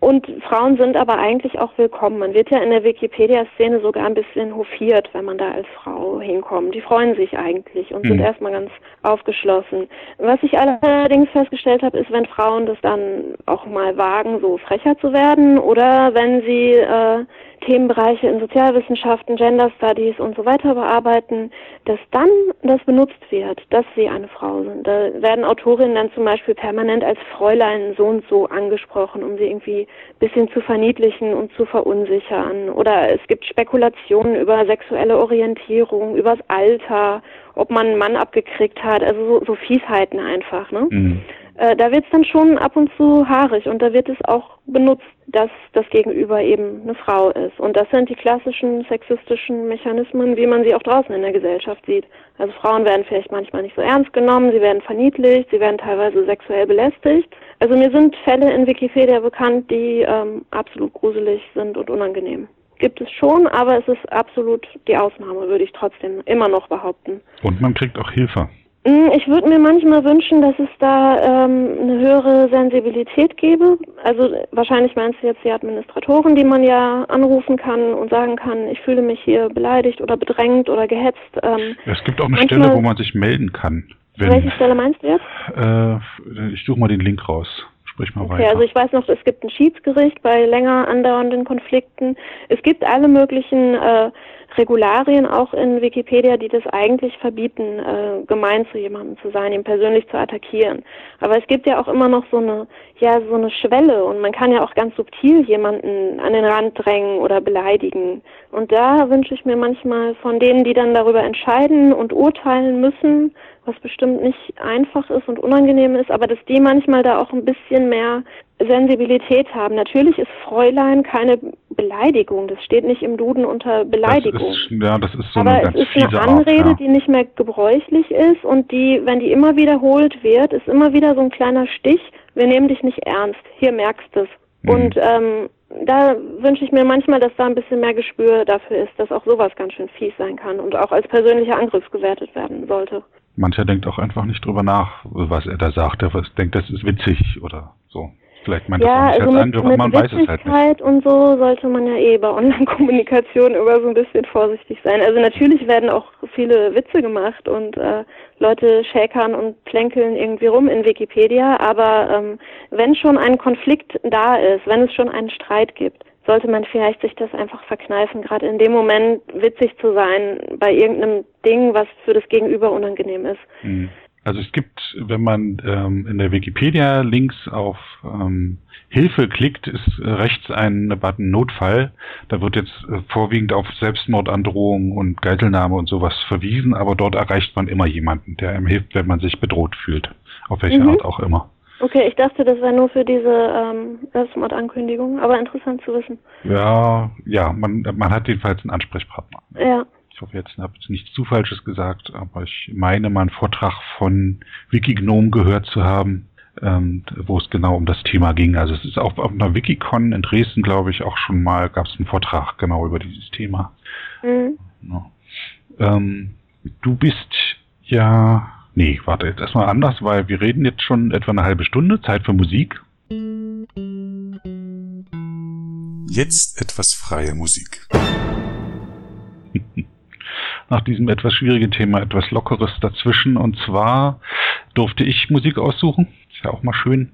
Speaker 3: und Frauen sind aber eigentlich auch willkommen. Man wird ja in der Wikipedia-Szene sogar ein bisschen hofiert, wenn man da als Frau hinkommt. Die freuen sich eigentlich und mhm. sind erstmal ganz aufgeschlossen. Was ich allerdings festgestellt habe, ist, wenn Frauen das dann auch mal wagen, so frecher zu werden oder wenn sie äh, Themenbereiche in Sozialwissenschaften, Gender Studies und so weiter bearbeiten, dass dann das benutzt wird, dass sie eine Frau sind. Da werden Autorinnen dann zum Beispiel permanent als Fräulein so und so angesprochen, um sie irgendwie ein bisschen zu verniedlichen und zu verunsichern. Oder es gibt Spekulationen über sexuelle Orientierung, übers Alter, ob man einen Mann abgekriegt hat, also so, so Fiesheiten einfach. Ne? Mhm. Äh, da wird es dann schon ab und zu haarig und da wird es auch benutzt, dass das Gegenüber eben eine Frau ist. Und das sind die klassischen sexistischen Mechanismen, wie man sie auch draußen in der Gesellschaft sieht. Also Frauen werden vielleicht manchmal nicht so ernst genommen, sie werden verniedlicht, sie werden teilweise sexuell belästigt. Also mir sind Fälle in Wikipedia bekannt, die ähm, absolut gruselig sind und unangenehm. Gibt es schon, aber es ist absolut die Ausnahme, würde ich trotzdem immer noch behaupten.
Speaker 2: Und man kriegt auch Hilfe.
Speaker 3: Hm, ich würde mir manchmal wünschen, dass es da ähm, eine höhere Sensibilität gäbe. Also wahrscheinlich meinst du jetzt die Administratoren, die man ja anrufen kann und sagen kann, ich fühle mich hier beleidigt oder bedrängt oder gehetzt.
Speaker 2: Ähm, es gibt auch eine Stelle, wo man sich melden kann.
Speaker 3: Wenn, welche Stelle meinst du jetzt?
Speaker 2: Äh, ich suche mal den Link raus. Sprich mal
Speaker 3: okay,
Speaker 2: weiter.
Speaker 3: Also ich weiß noch, es gibt ein Schiedsgericht bei länger andauernden Konflikten. Es gibt alle möglichen äh, Regularien auch in Wikipedia, die das eigentlich verbieten, äh, gemein zu jemandem zu sein, ihn persönlich zu attackieren. Aber es gibt ja auch immer noch so eine, ja, so eine Schwelle und man kann ja auch ganz subtil jemanden an den Rand drängen oder beleidigen. Und da wünsche ich mir manchmal von denen, die dann darüber entscheiden und urteilen müssen, was bestimmt nicht einfach ist und unangenehm ist, aber dass die manchmal da auch ein bisschen mehr Sensibilität haben. Natürlich ist Fräulein keine Beleidigung. Das steht nicht im Duden unter Beleidigung.
Speaker 2: Das ist, ja, das ist so
Speaker 3: Aber
Speaker 2: eine ganz
Speaker 3: es ist eine Anrede,
Speaker 2: Art, ja.
Speaker 3: die nicht mehr gebräuchlich ist und die, wenn die immer wiederholt wird, ist immer wieder so ein kleiner Stich. Wir nehmen dich nicht ernst. Hier merkst du es. Mhm. Und ähm, da wünsche ich mir manchmal, dass da ein bisschen mehr Gespür dafür ist, dass auch sowas ganz schön fies sein kann und auch als persönlicher Angriff gewertet werden sollte.
Speaker 2: Mancher denkt auch einfach nicht drüber nach, was er da sagt. Er denkt, das ist witzig oder so. Vielleicht meint
Speaker 3: ja,
Speaker 2: das auch
Speaker 3: nicht
Speaker 2: also als man weiß es halt nicht.
Speaker 3: und so sollte man ja eh bei Online-Kommunikation immer so ein bisschen vorsichtig sein. Also natürlich werden auch viele Witze gemacht und äh, Leute schäkern und plänkeln irgendwie rum in Wikipedia, aber ähm, wenn schon ein Konflikt da ist, wenn es schon einen Streit gibt, sollte man vielleicht sich das einfach verkneifen, gerade in dem Moment witzig zu sein bei irgendeinem Ding, was für das Gegenüber unangenehm ist.
Speaker 2: Mhm. Also es gibt, wenn man ähm, in der Wikipedia links auf ähm, Hilfe klickt, ist rechts ein Button Notfall. Da wird jetzt äh, vorwiegend auf Selbstmordandrohung und Geitelnahme und sowas verwiesen, aber dort erreicht man immer jemanden, der einem hilft, wenn man sich bedroht fühlt. Auf welche mhm. Art auch immer.
Speaker 3: Okay, ich dachte, das wäre nur für diese ähm, Selbstmordankündigung, aber interessant zu wissen.
Speaker 2: Ja, ja, man, man hat jedenfalls einen Ansprechpartner.
Speaker 3: Ja
Speaker 2: ich hoffe, jetzt habe ich nichts zu Falsches gesagt, aber ich meine mal einen Vortrag von Wikignome gehört zu haben, ähm, wo es genau um das Thema ging. Also es ist auch auf einer Wikicon in Dresden, glaube ich, auch schon mal gab es einen Vortrag genau über dieses Thema. Mhm. Ja. Ähm, du bist ja, nee, warte, jetzt erstmal anders, weil wir reden jetzt schon etwa eine halbe Stunde, Zeit für Musik.
Speaker 1: Jetzt etwas freie Musik.
Speaker 2: nach diesem etwas schwierigen Thema etwas Lockeres dazwischen. Und zwar durfte ich Musik aussuchen. Ist ja auch mal schön.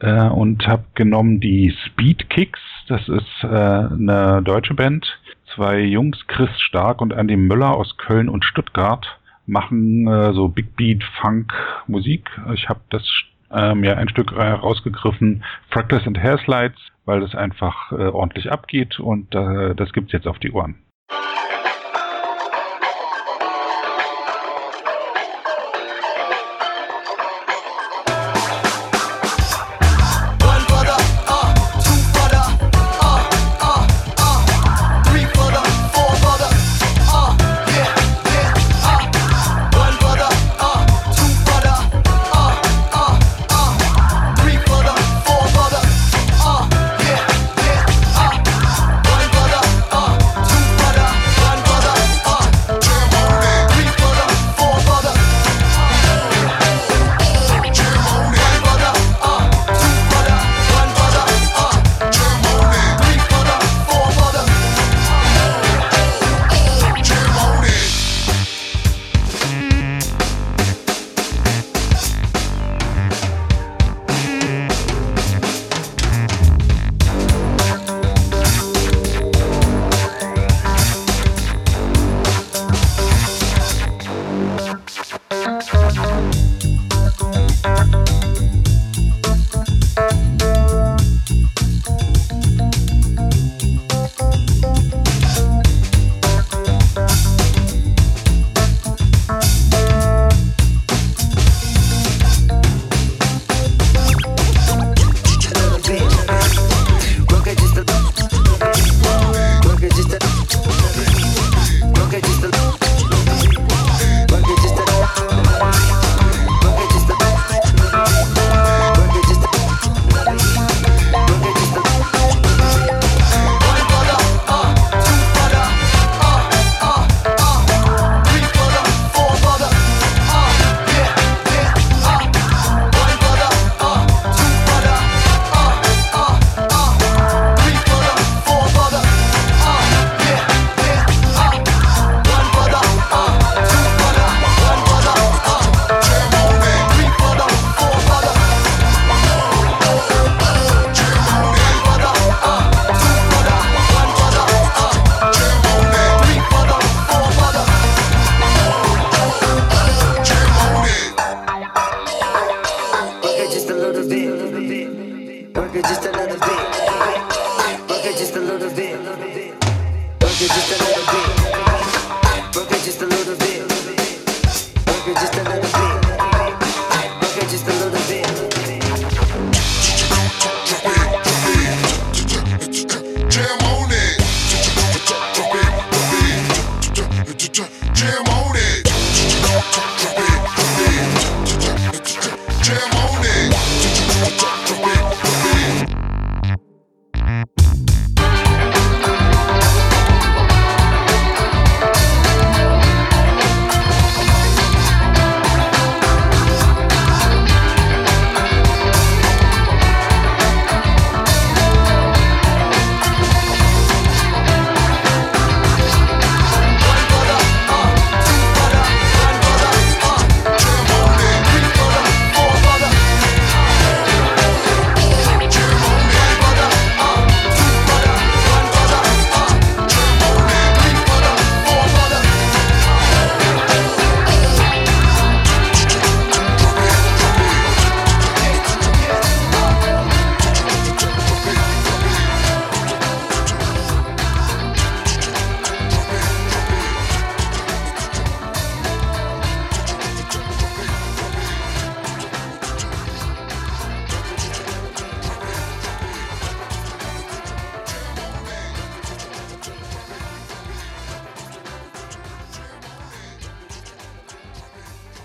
Speaker 2: Äh, und habe genommen die Speed Kicks. Das ist äh, eine deutsche Band. Zwei Jungs, Chris Stark und Andy Müller aus Köln und Stuttgart, machen äh, so Big Beat Funk Musik. Ich habe das äh, mir ein Stück äh, rausgegriffen, Fractals and Hairslides, weil das einfach äh, ordentlich abgeht und das gibt's jetzt auf die Ohren.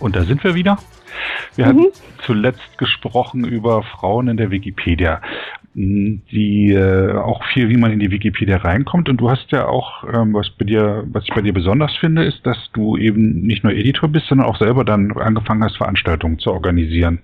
Speaker 2: Und da sind wir wieder. Wir mhm. hatten zuletzt gesprochen über Frauen in der Wikipedia, die äh, auch viel, wie man in die Wikipedia reinkommt. Und du hast ja auch, ähm, was bei dir, was ich bei dir besonders finde, ist, dass du eben nicht nur Editor bist, sondern auch selber dann angefangen hast, Veranstaltungen zu organisieren.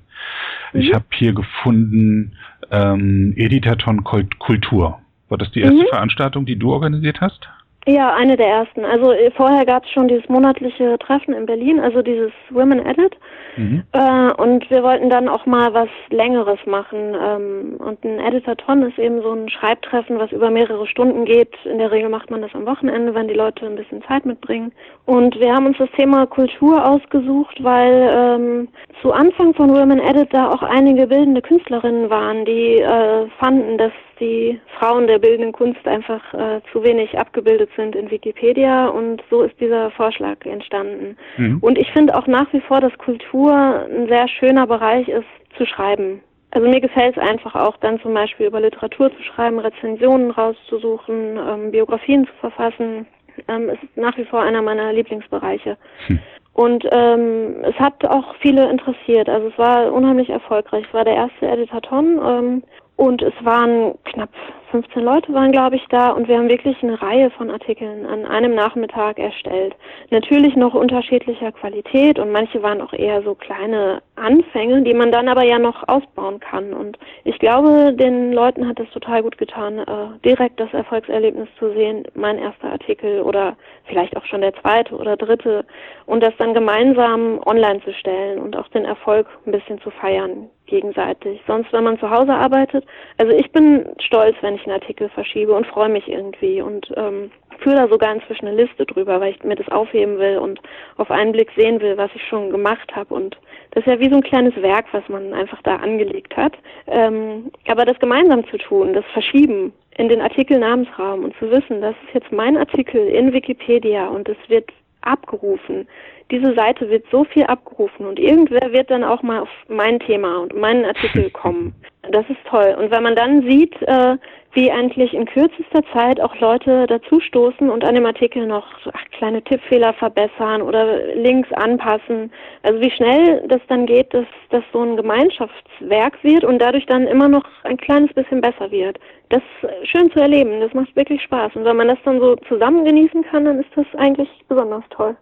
Speaker 2: Mhm. Ich habe hier gefunden ähm, Editaton Kultur. War das die erste mhm. Veranstaltung, die du organisiert hast?
Speaker 3: Ja, eine der ersten. Also äh, vorher gab es schon dieses monatliche Treffen in Berlin, also dieses Women Edit. Mhm. Äh, und wir wollten dann auch mal was Längeres machen. Ähm, und ein Editathon ist eben so ein Schreibtreffen, was über mehrere Stunden geht. In der Regel macht man das am Wochenende, wenn die Leute ein bisschen Zeit mitbringen. Und wir haben uns das Thema Kultur ausgesucht, weil ähm, zu Anfang von Women Edit da auch einige bildende Künstlerinnen waren, die äh, fanden, dass die Frauen der bildenden Kunst einfach äh, zu wenig abgebildet sind in Wikipedia und so ist dieser Vorschlag entstanden. Mhm. Und ich finde auch nach wie vor, dass Kultur ein sehr schöner Bereich ist zu schreiben. Also mir gefällt es einfach auch dann zum Beispiel über Literatur zu schreiben, Rezensionen rauszusuchen, ähm, Biografien zu verfassen. Ähm, ist nach wie vor einer meiner Lieblingsbereiche. Hm. Und ähm, es hat auch viele interessiert. Also es war unheimlich erfolgreich. Es war der erste Editathon ähm, und es waren knapp 15 Leute waren, glaube ich, da und wir haben wirklich eine Reihe von Artikeln an einem Nachmittag erstellt. Natürlich noch unterschiedlicher Qualität und manche waren auch eher so kleine Anfänge, die man dann aber ja noch ausbauen kann. Und ich glaube, den Leuten hat es total gut getan, äh, direkt das Erfolgserlebnis zu sehen, mein erster Artikel oder vielleicht auch schon der zweite oder dritte und das dann gemeinsam online zu stellen und auch den Erfolg ein bisschen zu feiern gegenseitig. Sonst, wenn man zu Hause arbeitet, also ich bin stolz, wenn ich einen Artikel verschiebe und freue mich irgendwie und ähm, führe da sogar inzwischen eine Liste drüber, weil ich mir das aufheben will und auf einen Blick sehen will, was ich schon gemacht habe. Und das ist ja wie so ein kleines Werk, was man einfach da angelegt hat. Ähm, aber das gemeinsam zu tun, das Verschieben in den Artikelnamensraum und zu wissen, das ist jetzt mein Artikel in Wikipedia und es wird abgerufen. Diese Seite wird so viel abgerufen und irgendwer wird dann auch mal auf mein Thema und meinen Artikel kommen. Das ist toll. Und wenn man dann sieht, äh, wie eigentlich in kürzester Zeit auch Leute dazustoßen und an dem Artikel noch ach, kleine Tippfehler verbessern oder Links anpassen. Also wie schnell das dann geht, dass das so ein Gemeinschaftswerk wird und dadurch dann immer noch ein kleines bisschen besser wird. Das ist schön zu erleben, das macht wirklich Spaß. Und wenn man das dann so zusammen genießen kann, dann ist das eigentlich besonders toll.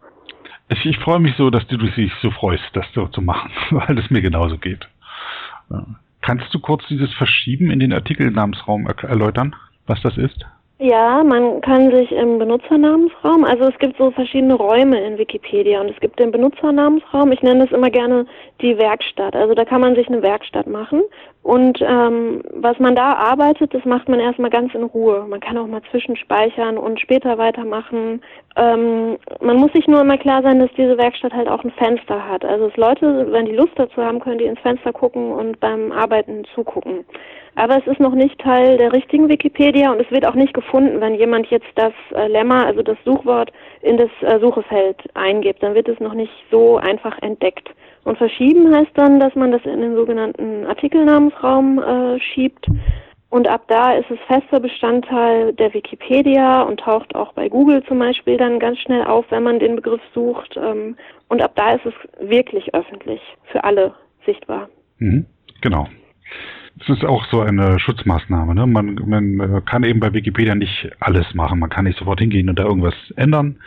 Speaker 2: Ich, ich freue mich so, dass du dich so freust, das so zu machen, weil es mir genauso geht. Ja. Kannst du kurz dieses Verschieben in den Artikelnamensraum erläutern, was das ist?
Speaker 3: Ja, man kann sich im Benutzernamensraum, also es gibt so verschiedene Räume in Wikipedia und es gibt den Benutzernamensraum, ich nenne es immer gerne die Werkstatt. Also da kann man sich eine Werkstatt machen und ähm, was man da arbeitet, das macht man erstmal ganz in Ruhe. Man kann auch mal zwischenspeichern und später weitermachen. Ähm, man muss sich nur immer klar sein, dass diese Werkstatt halt auch ein Fenster hat. Also dass Leute, wenn die Lust dazu haben, können die ins Fenster gucken und beim Arbeiten zugucken. Aber es ist noch nicht Teil der richtigen Wikipedia und es wird auch nicht gefunden, wenn jemand jetzt das äh, Lemma, also das Suchwort, in das äh, Suchefeld eingibt. Dann wird es noch nicht so einfach entdeckt. Und verschieben heißt dann, dass man das in den sogenannten Artikelnamensraum äh, schiebt. Und ab da ist es fester Bestandteil der Wikipedia und taucht auch bei Google zum Beispiel dann ganz schnell auf, wenn man den Begriff sucht. Ähm, und ab da ist es wirklich öffentlich für alle sichtbar.
Speaker 2: Mhm, genau. Es ist auch so eine Schutzmaßnahme. Ne? Man, man äh, kann eben bei Wikipedia nicht alles machen. Man kann nicht sofort hingehen und da irgendwas ändern.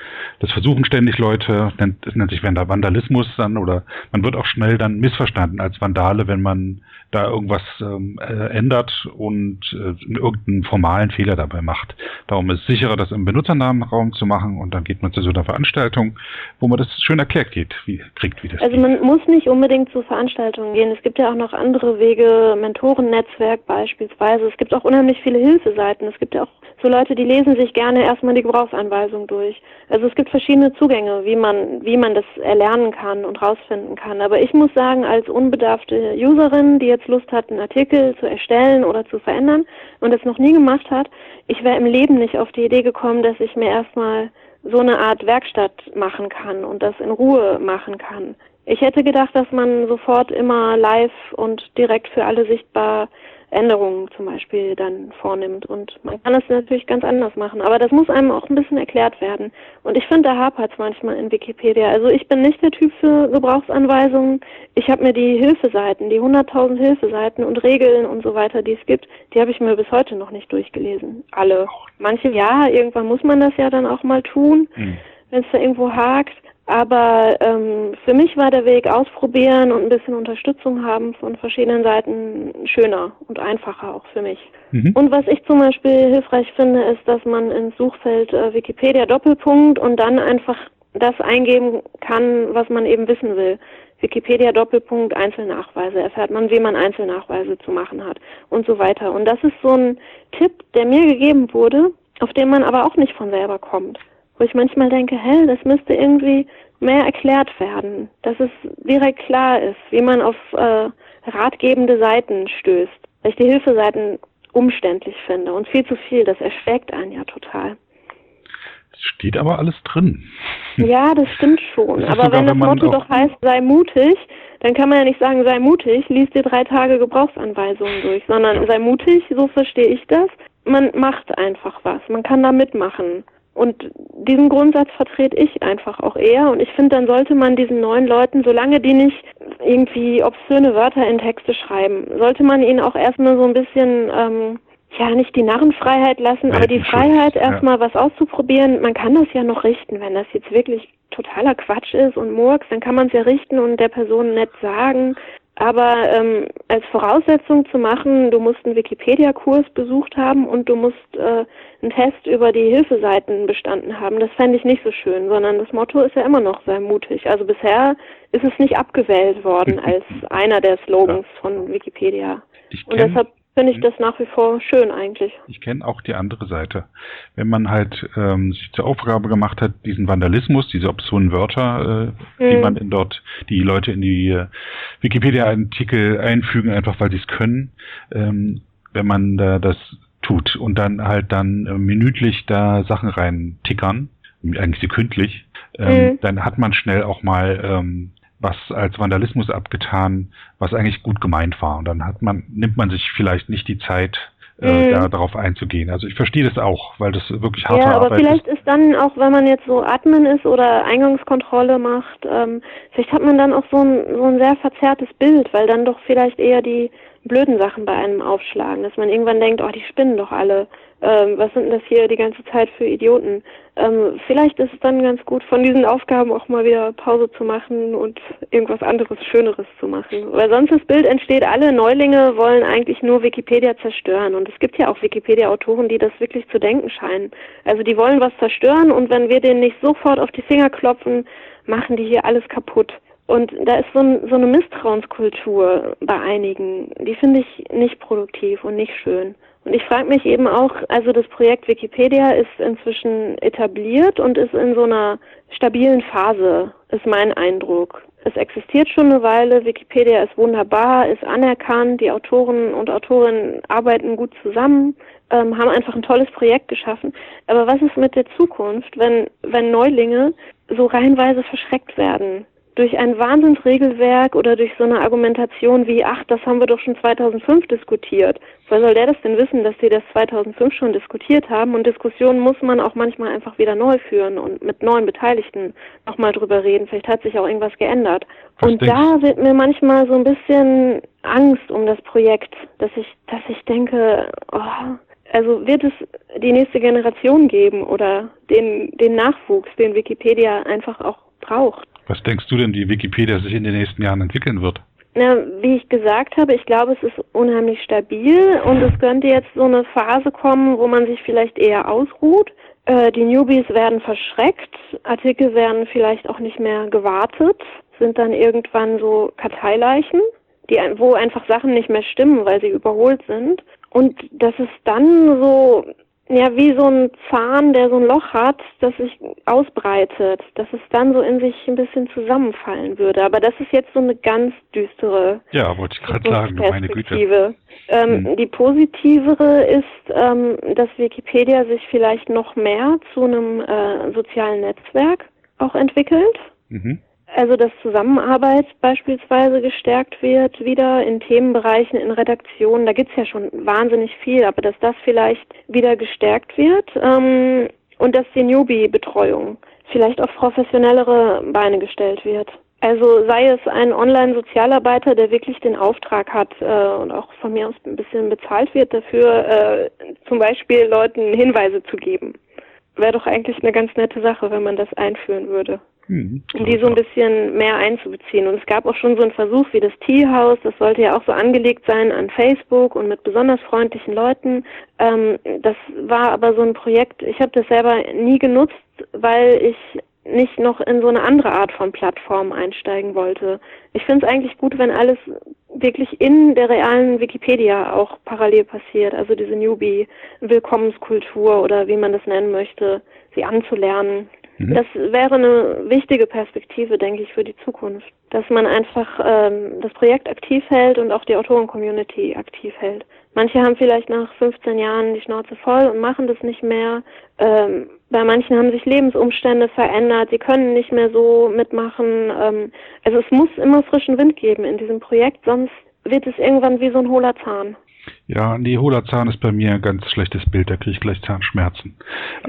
Speaker 2: Das versuchen ständig Leute. Das nennt sich Vandalismus dann oder man wird auch schnell dann missverstanden als Vandale, wenn man da irgendwas ähm, äh, ändert und äh, irgendeinen formalen Fehler dabei macht. Darum ist es sicherer, das im Benutzernamenraum zu machen und dann geht man zu so einer Veranstaltung, wo man das schön erklärt geht, wie kriegt, wie das
Speaker 3: Also
Speaker 2: geht.
Speaker 3: man muss nicht unbedingt zu Veranstaltungen gehen. Es gibt ja auch noch andere Wege, Mentorennetzwerk beispielsweise. Es gibt auch unheimlich viele Hilfeseiten. Es gibt auch so Leute, die lesen sich gerne erstmal die Gebrauchsanweisung durch. Also es gibt verschiedene Zugänge, wie man, wie man das erlernen kann und rausfinden kann. Aber ich muss sagen, als unbedarfte Userin, die jetzt Lust hat, einen Artikel zu erstellen oder zu verändern und es noch nie gemacht hat, ich wäre im Leben nicht auf die Idee gekommen, dass ich mir erstmal so eine Art Werkstatt machen kann und das in Ruhe machen kann. Ich hätte gedacht, dass man sofort immer live und direkt für alle sichtbar Änderungen zum Beispiel dann vornimmt. Und man kann das natürlich ganz anders machen. Aber das muss einem auch ein bisschen erklärt werden. Und ich finde, da hapert es manchmal in Wikipedia. Also ich bin nicht der Typ für Gebrauchsanweisungen. Ich habe mir die Hilfeseiten, die 100.000 Hilfeseiten und Regeln und so weiter, die es gibt, die habe ich mir bis heute noch nicht durchgelesen. Alle. Manche ja, irgendwann muss man das ja dann auch mal tun, mhm. wenn es da irgendwo hakt. Aber ähm, für mich war der Weg ausprobieren und ein bisschen Unterstützung haben von verschiedenen Seiten schöner und einfacher auch für mich. Mhm. Und was ich zum Beispiel hilfreich finde, ist, dass man ins Suchfeld äh, Wikipedia Doppelpunkt und dann einfach das eingeben kann, was man eben wissen will. Wikipedia Doppelpunkt Einzelnachweise erfährt man, wie man Einzelnachweise zu machen hat und so weiter. Und das ist so ein Tipp, der mir gegeben wurde, auf den man aber auch nicht von selber kommt wo ich manchmal denke, hä, das müsste irgendwie mehr erklärt werden, dass es direkt klar ist, wie man auf äh, ratgebende Seiten stößt, weil ich die Hilfeseiten umständlich finde und viel zu viel, das erschlägt einen ja total.
Speaker 2: Es steht aber alles drin.
Speaker 3: Ja, das stimmt schon. Das aber sogar, wenn das wenn Motto doch heißt, sei mutig, dann kann man ja nicht sagen, sei mutig, liest dir drei Tage Gebrauchsanweisungen durch, sondern ja. sei mutig, so verstehe ich das. Man macht einfach was, man kann da mitmachen. Und diesen Grundsatz vertrete ich einfach auch eher. Und ich finde, dann sollte man diesen neuen Leuten, solange die nicht irgendwie obszöne Wörter in Texte schreiben, sollte man ihnen auch erstmal so ein bisschen, ähm, ja, nicht die Narrenfreiheit lassen, aber die Freiheit, erstmal ja. was auszuprobieren. Man kann das ja noch richten, wenn das jetzt wirklich totaler Quatsch ist und Murks, dann kann man es ja richten und der Person nett sagen. Aber ähm, als Voraussetzung zu machen, du musst einen Wikipedia-Kurs besucht haben und du musst äh, einen Test über die Hilfeseiten bestanden haben, das fände ich nicht so schön, sondern das Motto ist ja immer noch sehr mutig. Also bisher ist es nicht abgewählt worden als einer der Slogans ja. von Wikipedia. und deshalb finde ich das nach wie vor schön eigentlich.
Speaker 2: Ich kenne auch die andere Seite. Wenn man halt ähm, sich zur Aufgabe gemacht hat, diesen Vandalismus, diese obskuren Wörter, äh, mhm. die man in dort, die Leute in die äh, Wikipedia-Artikel einfügen, einfach weil sie es können, ähm, wenn man da das tut und dann halt dann äh, minütlich da Sachen rein tickern, eigentlich sekündlich, ähm, mhm. dann hat man schnell auch mal ähm, was als Vandalismus abgetan, was eigentlich gut gemeint war. Und dann hat man, nimmt man sich vielleicht nicht die Zeit, äh, mhm. da darauf einzugehen. Also ich verstehe das auch, weil das wirklich harte
Speaker 3: ja, aber
Speaker 2: Arbeit
Speaker 3: vielleicht ist. ist dann auch, wenn man jetzt so Admin ist oder Eingangskontrolle macht, ähm, vielleicht hat man dann auch so ein, so ein sehr verzerrtes Bild, weil dann doch vielleicht eher die blöden Sachen bei einem aufschlagen, dass man irgendwann denkt, oh, die spinnen doch alle. Ähm, was sind denn das hier die ganze Zeit für Idioten? Ähm, vielleicht ist es dann ganz gut, von diesen Aufgaben auch mal wieder Pause zu machen und irgendwas anderes, Schöneres zu machen. Weil sonst das Bild entsteht, alle Neulinge wollen eigentlich nur Wikipedia zerstören. Und es gibt ja auch Wikipedia-Autoren, die das wirklich zu denken scheinen. Also die wollen was zerstören und wenn wir denen nicht sofort auf die Finger klopfen, machen die hier alles kaputt. Und da ist so, ein, so eine Misstrauenskultur bei einigen, die finde ich nicht produktiv und nicht schön. Und ich frage mich eben auch, also das Projekt Wikipedia ist inzwischen etabliert und ist in so einer stabilen Phase, ist mein Eindruck. Es existiert schon eine Weile, Wikipedia ist wunderbar, ist anerkannt, die Autoren und Autorinnen arbeiten gut zusammen, ähm, haben einfach ein tolles Projekt geschaffen. Aber was ist mit der Zukunft, wenn, wenn Neulinge so reihenweise verschreckt werden? Durch ein Wahnsinnsregelwerk oder durch so eine Argumentation wie, ach, das haben wir doch schon 2005 diskutiert. Woher soll der das denn wissen, dass sie das 2005 schon diskutiert haben? Und Diskussionen muss man auch manchmal einfach wieder neu führen und mit neuen Beteiligten nochmal drüber reden. Vielleicht hat sich auch irgendwas geändert. Was und da wird mir manchmal so ein bisschen Angst um das Projekt, dass ich, dass ich denke, oh, also wird es die nächste Generation geben oder den, den Nachwuchs, den Wikipedia einfach auch braucht.
Speaker 2: Was denkst du denn, wie Wikipedia sich in den nächsten Jahren entwickeln wird?
Speaker 3: Na, wie ich gesagt habe, ich glaube, es ist unheimlich stabil und es könnte jetzt so eine Phase kommen, wo man sich vielleicht eher ausruht. Äh, die Newbies werden verschreckt, Artikel werden vielleicht auch nicht mehr gewartet, sind dann irgendwann so Karteileichen, die, wo einfach Sachen nicht mehr stimmen, weil sie überholt sind. Und dass es dann so ja, wie so ein Zahn, der so ein Loch hat, das sich ausbreitet, dass es dann so in sich ein bisschen zusammenfallen würde. Aber das ist jetzt so eine ganz düstere
Speaker 2: Ja, wollte ich gerade sagen, meine
Speaker 3: Güte. Ähm, hm. Die positivere ist, ähm, dass Wikipedia sich vielleicht noch mehr zu einem äh, sozialen Netzwerk auch entwickelt. Mhm. Also dass Zusammenarbeit beispielsweise gestärkt wird, wieder in Themenbereichen, in Redaktionen, da gibt's ja schon wahnsinnig viel, aber dass das vielleicht wieder gestärkt wird ähm, und dass die Newbie-Betreuung vielleicht auf professionellere Beine gestellt wird. Also sei es ein Online-Sozialarbeiter, der wirklich den Auftrag hat äh, und auch von mir aus ein bisschen bezahlt wird dafür, äh, zum Beispiel Leuten Hinweise zu geben. Wäre doch eigentlich eine ganz nette Sache, wenn man das einführen würde. Mhm, um die so ein bisschen mehr einzubeziehen. Und es gab auch schon so einen Versuch wie das Teehaus, das sollte ja auch so angelegt sein an Facebook und mit besonders freundlichen Leuten. Ähm, das war aber so ein Projekt, ich habe das selber nie genutzt, weil ich nicht noch in so eine andere Art von Plattform einsteigen wollte. Ich finde es eigentlich gut, wenn alles wirklich in der realen Wikipedia auch parallel passiert. Also diese Newbie-Willkommenskultur oder wie man das nennen möchte, sie anzulernen. Mhm. Das wäre eine wichtige Perspektive, denke ich, für die Zukunft. Dass man einfach ähm, das Projekt aktiv hält und auch die Autoren-Community aktiv hält. Manche haben vielleicht nach 15 Jahren die Schnauze voll und machen das nicht mehr. Ähm, bei manchen haben sich Lebensumstände verändert, sie können nicht mehr so mitmachen. Ähm, also es muss immer frischen Wind geben in diesem Projekt, sonst wird es irgendwann wie so ein hohler Zahn.
Speaker 2: Ja, nee, hohler Zahn ist bei mir ein ganz schlechtes Bild, da kriege ich gleich Zahnschmerzen.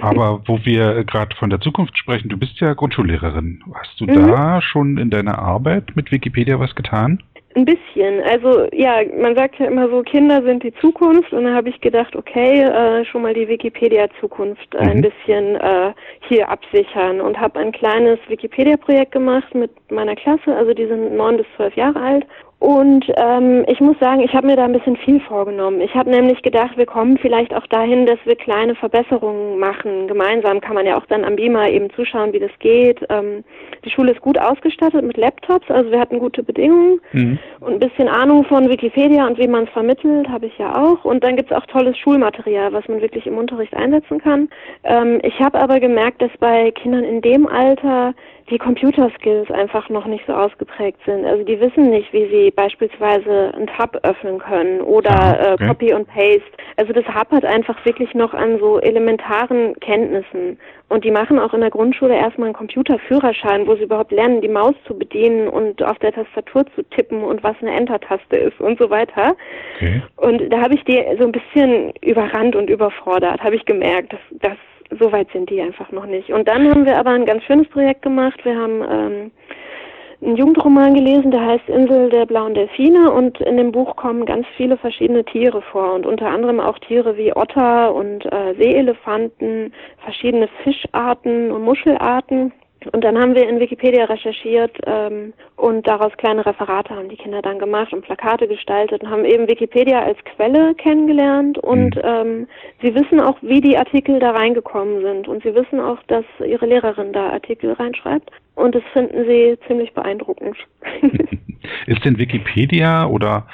Speaker 2: Aber wo wir gerade von der Zukunft sprechen, du bist ja Grundschullehrerin. Hast du mhm. da schon in deiner Arbeit mit Wikipedia was getan?
Speaker 3: Ein bisschen. Also ja, man sagt ja immer so, Kinder sind die Zukunft und da habe ich gedacht, okay, äh, schon mal die Wikipedia-Zukunft mhm. ein bisschen äh, hier absichern und habe ein kleines Wikipedia-Projekt gemacht mit meiner Klasse, also die sind neun bis zwölf Jahre alt und ähm, ich muss sagen, ich habe mir da ein bisschen viel vorgenommen. Ich habe nämlich gedacht, wir kommen vielleicht auch dahin, dass wir kleine Verbesserungen machen. Gemeinsam kann man ja auch dann am Beamer eben zuschauen, wie das geht. Ähm, die Schule ist gut ausgestattet mit Laptops, also wir hatten gute Bedingungen mhm. und ein bisschen Ahnung von Wikipedia und wie man es vermittelt, habe ich ja auch. Und dann gibt es auch tolles Schulmaterial, was man wirklich im Unterricht einsetzen kann. Ähm, ich habe aber gemerkt, dass bei Kindern in dem Alter die Computerskills einfach noch nicht so ausgeprägt sind. Also die wissen nicht, wie sie beispielsweise einen Tab öffnen können oder ah, okay. äh, Copy und Paste. Also das hapert einfach wirklich noch an so elementaren Kenntnissen. Und die machen auch in der Grundschule erstmal einen Computerführerschein, wo sie überhaupt lernen, die Maus zu bedienen und auf der Tastatur zu tippen und was eine Enter-Taste ist und so weiter. Okay. Und da habe ich die so ein bisschen überrannt und überfordert, habe ich gemerkt, dass, dass so weit sind die einfach noch nicht. Und dann haben wir aber ein ganz schönes Projekt gemacht. Wir haben ähm, einen Jugendroman gelesen, der heißt Insel der blauen Delfine und in dem Buch kommen ganz viele verschiedene Tiere vor und unter anderem auch Tiere wie Otter und äh, Seeelefanten, verschiedene Fischarten und Muschelarten. Und dann haben wir in Wikipedia recherchiert ähm, und daraus kleine Referate haben die Kinder dann gemacht und Plakate gestaltet und haben eben Wikipedia als Quelle kennengelernt und mhm. ähm, sie wissen auch, wie die Artikel da reingekommen sind und sie wissen auch, dass ihre Lehrerin da Artikel reinschreibt und das finden sie ziemlich beeindruckend.
Speaker 2: Ist denn Wikipedia oder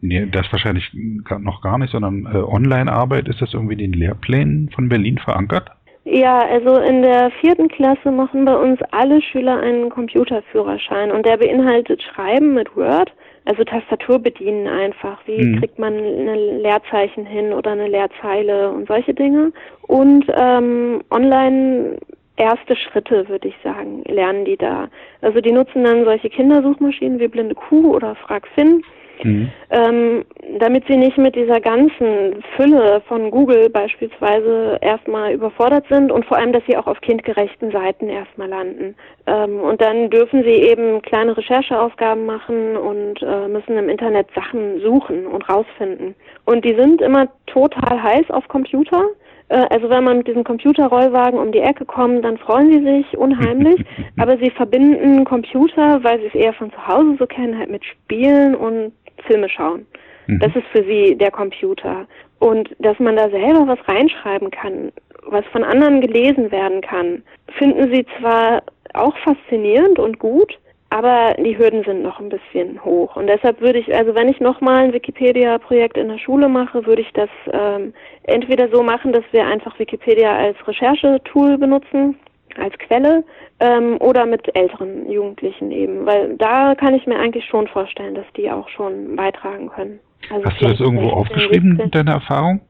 Speaker 2: Nee, das wahrscheinlich noch gar nicht, sondern äh, Online-Arbeit, ist das irgendwie in den Lehrplänen von Berlin verankert?
Speaker 3: Ja, also in der vierten Klasse machen bei uns alle Schüler einen Computerführerschein und der beinhaltet Schreiben mit Word, also Tastatur bedienen einfach. Wie mhm. kriegt man ein Leerzeichen hin oder eine Leerzeile und solche Dinge. Und ähm, online erste Schritte, würde ich sagen, lernen die da. Also die nutzen dann solche Kindersuchmaschinen wie Blinde Kuh oder FragFin Mhm. Ähm, damit sie nicht mit dieser ganzen Fülle von Google beispielsweise erstmal überfordert sind und vor allem, dass sie auch auf kindgerechten Seiten erstmal landen. Ähm, und dann dürfen sie eben kleine Rechercheaufgaben machen und äh, müssen im Internet Sachen suchen und rausfinden. Und die sind immer total heiß auf Computer. Äh, also wenn man mit diesem Computerrollwagen um die Ecke kommt, dann freuen sie sich unheimlich, aber sie verbinden Computer, weil sie es eher von zu Hause so kennen, halt mit Spielen und Filme schauen. Mhm. Das ist für sie der Computer. Und dass man da selber was reinschreiben kann, was von anderen gelesen werden kann, finden sie zwar auch faszinierend und gut, aber die Hürden sind noch ein bisschen hoch. Und deshalb würde ich, also wenn ich nochmal ein Wikipedia-Projekt in der Schule mache, würde ich das ähm, entweder so machen, dass wir einfach Wikipedia als Recherchetool benutzen, als Quelle ähm, oder mit älteren Jugendlichen eben, weil da kann ich mir eigentlich schon vorstellen, dass die auch schon beitragen können.
Speaker 2: Also Hast du das irgendwo aufgeschrieben, deine Erfahrung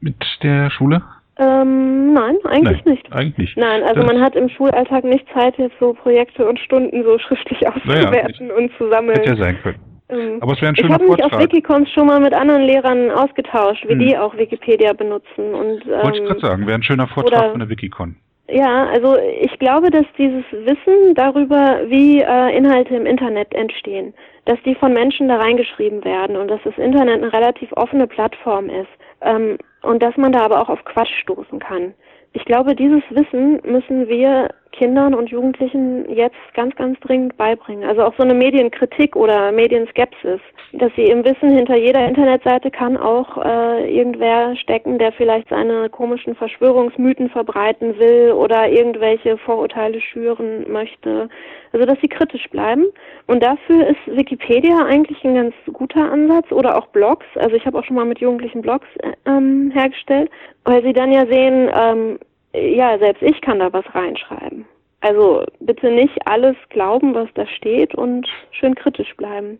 Speaker 2: mit der Schule?
Speaker 3: Ähm, nein, eigentlich
Speaker 2: nein,
Speaker 3: nicht.
Speaker 2: Eigentlich nicht.
Speaker 3: Nein, also
Speaker 2: das
Speaker 3: man hat im Schulalltag nicht Zeit, jetzt so Projekte und Stunden so schriftlich auszuwerten naja, und zu sammeln.
Speaker 2: Hätte ja sein können. Ähm, Aber es wäre ein schöner
Speaker 3: Ich habe mich auf Wikicons schon mal mit anderen Lehrern ausgetauscht, wie hm. die auch Wikipedia benutzen. Und, ähm,
Speaker 2: Wollte ich gerade sagen, wäre ein schöner Vortrag von der Wikicon.
Speaker 3: Ja, also ich glaube, dass dieses Wissen darüber, wie äh, Inhalte im Internet entstehen, dass die von Menschen da reingeschrieben werden und dass das Internet eine relativ offene Plattform ist ähm, und dass man da aber auch auf Quatsch stoßen kann. Ich glaube, dieses Wissen müssen wir Kindern und Jugendlichen jetzt ganz, ganz dringend beibringen. Also auch so eine Medienkritik oder Medienskepsis, dass sie im Wissen hinter jeder Internetseite kann auch äh, irgendwer stecken, der vielleicht seine komischen Verschwörungsmythen verbreiten will oder irgendwelche Vorurteile schüren möchte. Also dass sie kritisch bleiben. Und dafür ist Wikipedia eigentlich ein ganz guter Ansatz oder auch Blogs. Also ich habe auch schon mal mit Jugendlichen Blogs äh, ähm, hergestellt, weil sie dann ja sehen, ähm, ja, selbst ich kann da was reinschreiben. Also bitte nicht alles glauben, was da steht und schön kritisch bleiben.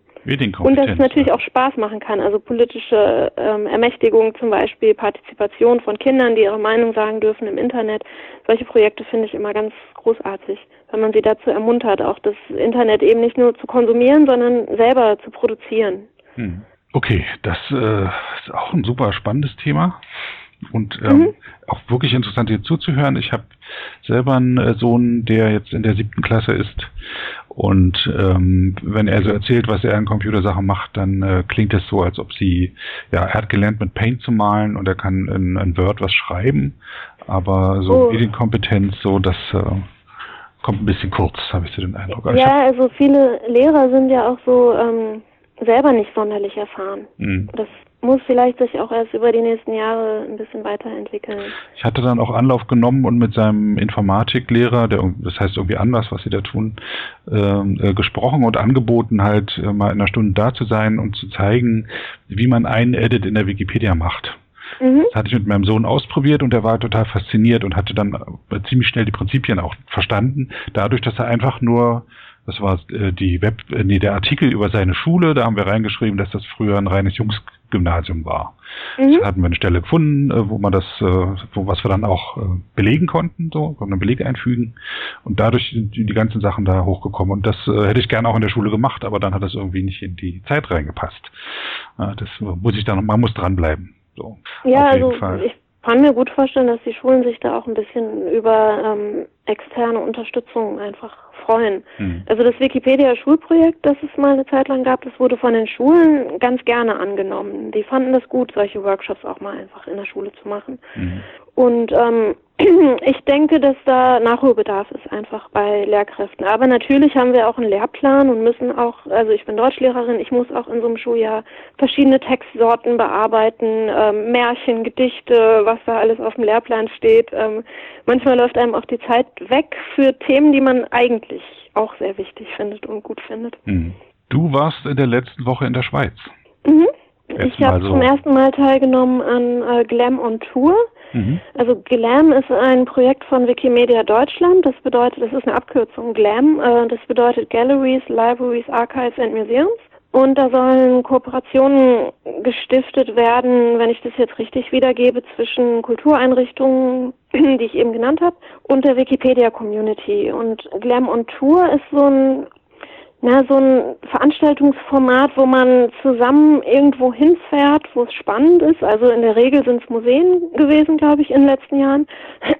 Speaker 3: Und dass es natürlich auch Spaß machen kann. Also politische ähm, Ermächtigung zum Beispiel, Partizipation von Kindern, die ihre Meinung sagen dürfen im Internet. Solche Projekte finde ich immer ganz großartig, wenn man sie dazu ermuntert, auch das Internet eben nicht nur zu konsumieren, sondern selber zu produzieren.
Speaker 2: Hm. Okay, das äh, ist auch ein super spannendes Thema und ähm, mhm. auch wirklich interessant hier zuzuhören. Ich habe selber einen äh, Sohn, der jetzt in der siebten Klasse ist und ähm, wenn er so erzählt, was er in Computersachen macht, dann äh, klingt es so, als ob sie, ja, er hat gelernt mit Paint zu malen und er kann in, in Word was schreiben, aber so oh. Medienkompetenz, so das äh, kommt ein bisschen kurz, habe ich so den Eindruck.
Speaker 3: Also ja, also viele Lehrer sind ja auch so ähm, selber nicht sonderlich erfahren. Mhm. Das muss vielleicht sich auch erst über die nächsten Jahre ein bisschen weiterentwickeln.
Speaker 2: Ich hatte dann auch Anlauf genommen und mit seinem Informatiklehrer, der das heißt irgendwie anders, was sie da tun, ähm, äh, gesprochen und angeboten, halt äh, mal in einer Stunde da zu sein und zu zeigen, wie man einen Edit in der Wikipedia macht. Mhm. Das hatte ich mit meinem Sohn ausprobiert und er war total fasziniert und hatte dann äh, ziemlich schnell die Prinzipien auch verstanden, dadurch, dass er einfach nur das war äh, die Web, nee, der Artikel über seine Schule, da haben wir reingeschrieben, dass das früher ein reines Jungsgymnasium war. Mhm. Da hatten wir eine Stelle gefunden, äh, wo man das, äh, wo was wir dann auch äh, belegen konnten, so, konnten einen Beleg einfügen. Und dadurch sind die, ganzen Sachen da hochgekommen. Und das hätte ich gerne auch in der Schule gemacht, aber dann hat das irgendwie nicht in die Zeit reingepasst. Das muss ich dann, man muss dranbleiben. So,
Speaker 3: ja, also Fall. ich kann mir gut vorstellen, dass die Schulen sich da auch ein bisschen über ähm, externe Unterstützung einfach freuen. Mhm. Also das Wikipedia-Schulprojekt, das es mal eine Zeit lang gab, das wurde von den Schulen ganz gerne angenommen. Die fanden das gut, solche Workshops auch mal einfach in der Schule zu machen. Mhm. Und ähm, ich denke, dass da Nachholbedarf ist einfach bei Lehrkräften. Aber natürlich haben wir auch einen Lehrplan und müssen auch, also ich bin Deutschlehrerin, ich muss auch in so einem Schuljahr verschiedene Textsorten bearbeiten, ähm, Märchen, Gedichte, was da alles auf dem Lehrplan steht. Ähm, manchmal läuft einem auch die Zeit weg für Themen, die man eigentlich auch sehr wichtig findet und gut findet.
Speaker 2: Mhm. Du warst in der letzten Woche in der Schweiz.
Speaker 3: Mhm. Ich habe so. zum ersten Mal teilgenommen an äh, Glam on Tour. Mhm. Also GLAM ist ein Projekt von Wikimedia Deutschland. Das bedeutet, das ist eine Abkürzung GLAM. Äh, das bedeutet Galleries, Libraries, Archives and Museums. Und da sollen Kooperationen gestiftet werden, wenn ich das jetzt richtig wiedergebe, zwischen Kultureinrichtungen, die ich eben genannt habe, und der Wikipedia-Community. Und Glam on Tour ist so ein na, so ein Veranstaltungsformat, wo man zusammen irgendwo hinfährt, wo es spannend ist. Also in der Regel sind es Museen gewesen, glaube ich, in den letzten Jahren.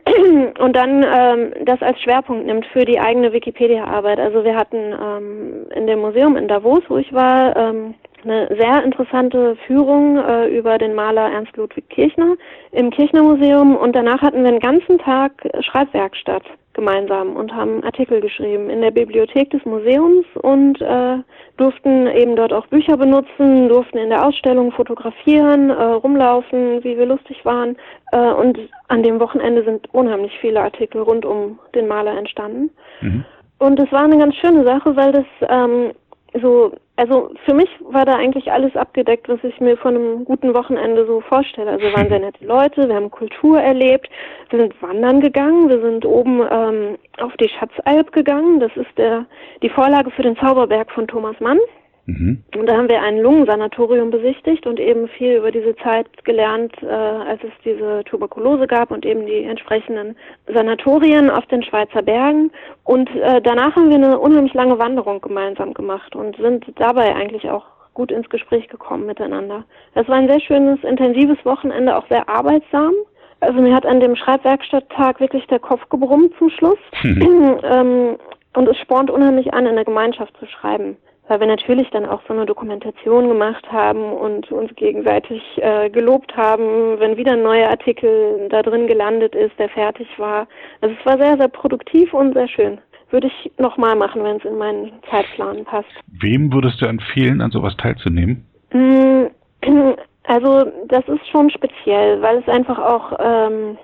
Speaker 3: Und dann ähm, das als Schwerpunkt nimmt für die eigene Wikipedia-Arbeit. Also wir hatten ähm, in dem Museum in Davos, wo ich war, ähm, eine sehr interessante Führung äh, über den Maler Ernst Ludwig Kirchner im Kirchner Museum und danach hatten wir einen ganzen Tag Schreibwerkstatt gemeinsam und haben Artikel geschrieben in der Bibliothek des Museums und äh, durften eben dort auch Bücher benutzen, durften in der Ausstellung fotografieren, äh, rumlaufen, wie wir lustig waren. Äh, und an dem Wochenende sind unheimlich viele Artikel rund um den Maler entstanden. Mhm. Und es war eine ganz schöne Sache, weil das ähm, so, also für mich war da eigentlich alles abgedeckt, was ich mir von einem guten Wochenende so vorstelle. Also waren sehr nette Leute, wir haben Kultur erlebt, wir sind wandern gegangen, wir sind oben ähm, auf die Schatzalp gegangen. Das ist der die Vorlage für den Zauberberg von Thomas Mann. Mhm. Und da haben wir ein Lungensanatorium besichtigt und eben viel über diese Zeit gelernt, äh, als es diese Tuberkulose gab und eben die entsprechenden Sanatorien auf den Schweizer Bergen. Und äh, danach haben wir eine unheimlich lange Wanderung gemeinsam gemacht und sind dabei eigentlich auch gut ins Gespräch gekommen miteinander. Es war ein sehr schönes, intensives Wochenende, auch sehr arbeitsam. Also mir hat an dem Schreibwerkstatttag wirklich der Kopf gebrummt zum Schluss. Mhm. ähm, und es spornt unheimlich an, in der Gemeinschaft zu schreiben weil wir natürlich dann auch so eine Dokumentation gemacht haben und uns gegenseitig äh, gelobt haben, wenn wieder ein neuer Artikel da drin gelandet ist, der fertig war. Also es war sehr, sehr produktiv und sehr schön. Würde ich nochmal machen, wenn es in meinen Zeitplan passt.
Speaker 2: Wem würdest du empfehlen, an sowas teilzunehmen?
Speaker 3: Mm, also das ist schon speziell, weil es einfach auch ähm,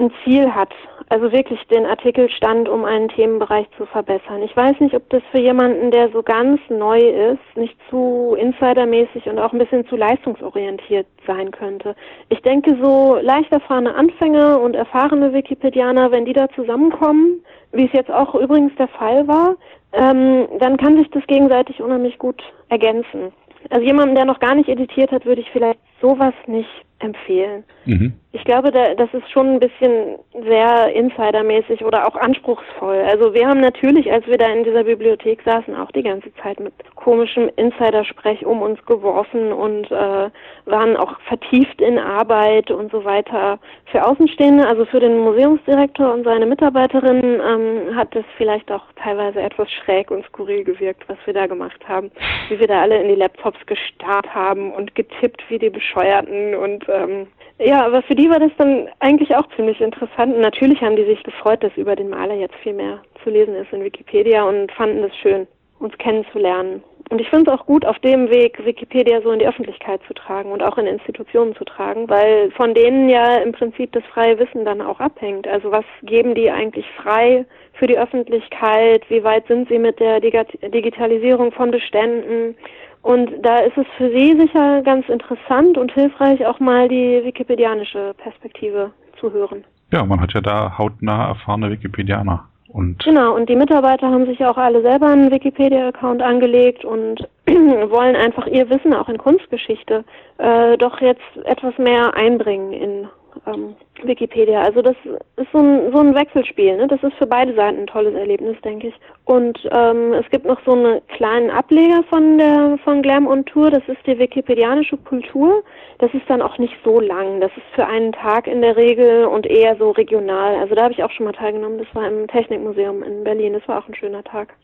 Speaker 3: ein Ziel hat, also wirklich den Artikelstand, um einen Themenbereich zu verbessern. Ich weiß nicht, ob das für jemanden, der so ganz neu ist, nicht zu insidermäßig und auch ein bisschen zu leistungsorientiert sein könnte. Ich denke, so leicht erfahrene Anfänger und erfahrene Wikipedianer, wenn die da zusammenkommen, wie es jetzt auch übrigens der Fall war, ähm, dann kann sich das gegenseitig unheimlich gut ergänzen. Also jemandem, der noch gar nicht editiert hat, würde ich vielleicht sowas nicht empfehlen. Mhm. Ich glaube, da, das ist schon ein bisschen sehr insidermäßig oder auch anspruchsvoll. Also wir haben natürlich, als wir da in dieser Bibliothek saßen, auch die ganze Zeit mit komischem Insidersprech um uns geworfen und äh, waren auch vertieft in Arbeit und so weiter. Für Außenstehende, also für den Museumsdirektor und seine Mitarbeiterin, ähm, hat das vielleicht auch teilweise etwas schräg und skurril gewirkt, was wir da gemacht haben. Wie wir da alle in die Laptops gestarrt haben und getippt wie die Bescheuerten und ähm, ja, aber für die war das dann eigentlich auch ziemlich interessant. Natürlich haben die sich gefreut, dass über den Maler jetzt viel mehr zu lesen ist in Wikipedia und fanden es schön, uns kennenzulernen. Und ich finde es auch gut, auf dem Weg Wikipedia so in die Öffentlichkeit zu tragen und auch in Institutionen zu tragen, weil von denen ja im Prinzip das freie Wissen dann auch abhängt. Also was geben die eigentlich frei für die Öffentlichkeit? Wie weit sind sie mit der Digitalisierung von Beständen? Und da ist es für Sie sicher ganz interessant und hilfreich, auch mal die wikipedianische Perspektive zu hören.
Speaker 2: Ja, man hat ja da hautnah erfahrene Wikipedianer. Und
Speaker 3: genau, und die Mitarbeiter haben sich ja auch alle selber einen Wikipedia-Account angelegt und wollen einfach ihr Wissen auch in Kunstgeschichte äh, doch jetzt etwas mehr einbringen in ähm, Wikipedia. Also das ist so ein, so ein Wechselspiel. Ne? Das ist für beide Seiten ein tolles Erlebnis, denke ich. Und ähm, es gibt noch so einen kleinen Ableger von der von Glam und Tour. Das ist die wikipedianische Kultur. Das ist dann auch nicht so lang. Das ist für einen Tag in der Regel und eher so regional. Also da habe ich auch schon mal teilgenommen. Das war im Technikmuseum in Berlin. Das war auch ein schöner Tag.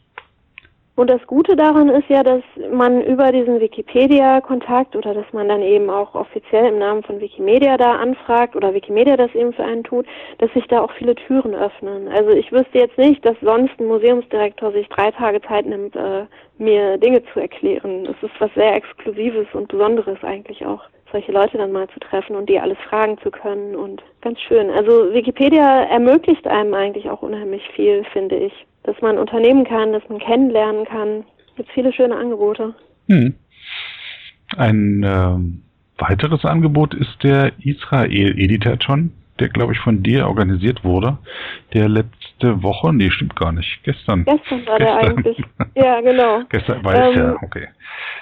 Speaker 3: Und das Gute daran ist ja, dass man über diesen Wikipedia-Kontakt oder dass man dann eben auch offiziell im Namen von Wikimedia da anfragt oder Wikimedia das eben für einen tut, dass sich da auch viele Türen öffnen. Also ich wüsste jetzt nicht, dass sonst ein Museumsdirektor sich drei Tage Zeit nimmt, äh, mir Dinge zu erklären. Das ist was sehr Exklusives und Besonderes eigentlich auch solche Leute dann mal zu treffen und die alles fragen zu können und ganz schön. Also Wikipedia ermöglicht einem eigentlich auch unheimlich viel, finde ich dass man unternehmen kann, dass man kennenlernen kann. Es gibt viele schöne Angebote. Hm.
Speaker 2: Ein äh, weiteres Angebot ist der Israel Editathon, der glaube ich von dir organisiert wurde, der letzte Woche, nee, stimmt gar nicht, gestern.
Speaker 3: Gestern war gestern. der eigentlich. Ja, genau.
Speaker 2: gestern war ähm, es ja, okay,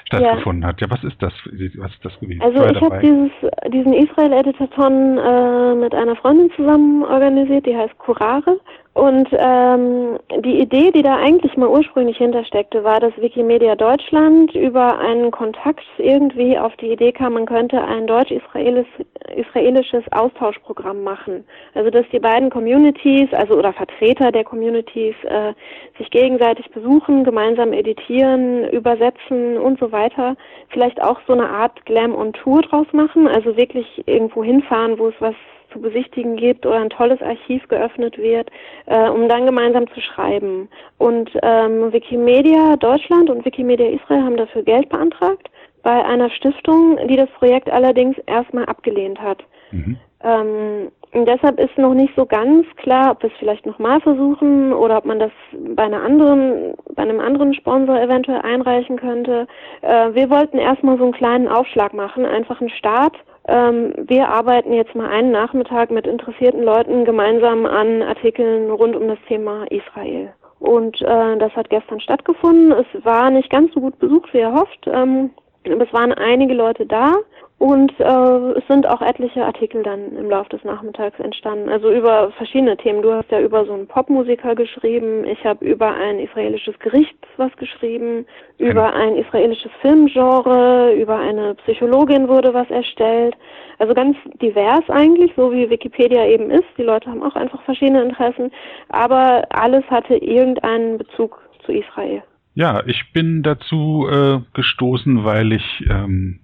Speaker 2: stattgefunden ja. hat. Ja, was ist das? Was ist das gewesen?
Speaker 3: Also ich habe dieses, diesen Israel Editathon äh, mit einer Freundin zusammen organisiert, die heißt Curare und ähm, die Idee, die da eigentlich mal ursprünglich hintersteckte, war, dass Wikimedia Deutschland über einen Kontakt irgendwie auf die Idee kam, man könnte ein deutsch-israelisches Austauschprogramm machen. Also dass die beiden Communities, also oder Vertreter der Communities, äh, sich gegenseitig besuchen, gemeinsam editieren, übersetzen und so weiter. Vielleicht auch so eine Art Glam on Tour draus machen, also wirklich irgendwo hinfahren, wo es was zu besichtigen gibt oder ein tolles Archiv geöffnet wird, äh, um dann gemeinsam zu schreiben. Und ähm, Wikimedia Deutschland und Wikimedia Israel haben dafür Geld beantragt bei einer Stiftung, die das Projekt allerdings erstmal abgelehnt hat. Mhm. Ähm, und deshalb ist noch nicht so ganz klar, ob wir es vielleicht nochmal versuchen oder ob man das bei einer anderen, bei einem anderen Sponsor eventuell einreichen könnte. Äh, wir wollten erstmal so einen kleinen Aufschlag machen, einfach einen Start ähm, wir arbeiten jetzt mal einen Nachmittag mit interessierten Leuten gemeinsam an Artikeln rund um das Thema Israel. Und äh, das hat gestern stattgefunden. Es war nicht ganz so gut besucht, wie erhofft. Ähm, es waren einige Leute da. Und äh, es sind auch etliche Artikel dann im Laufe des Nachmittags entstanden. Also über verschiedene Themen. Du hast ja über so einen Popmusiker geschrieben. Ich habe über ein israelisches Gericht was geschrieben. Über ein israelisches Filmgenre. Über eine Psychologin wurde was erstellt. Also ganz divers eigentlich, so wie Wikipedia eben ist. Die Leute haben auch einfach verschiedene Interessen. Aber alles hatte irgendeinen Bezug zu Israel.
Speaker 2: Ja, ich bin dazu äh, gestoßen, weil ich ähm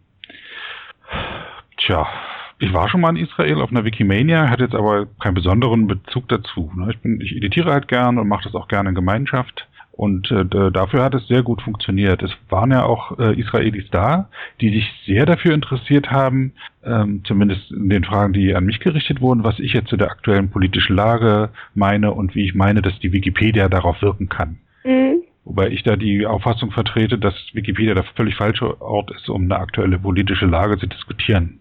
Speaker 2: Tja, ich war schon mal in Israel auf einer Wikimania, hatte jetzt aber keinen besonderen Bezug dazu. Ne? Ich, bin, ich editiere halt gern und mache das auch gerne in Gemeinschaft. Und äh, dafür hat es sehr gut funktioniert. Es waren ja auch äh, Israelis da, die sich sehr dafür interessiert haben, ähm, zumindest in den Fragen, die an mich gerichtet wurden, was ich jetzt zu der aktuellen politischen Lage meine und wie ich meine, dass die Wikipedia darauf wirken kann. Mhm. Wobei ich da die Auffassung vertrete, dass Wikipedia der völlig falsche Ort ist, um eine aktuelle politische Lage zu diskutieren.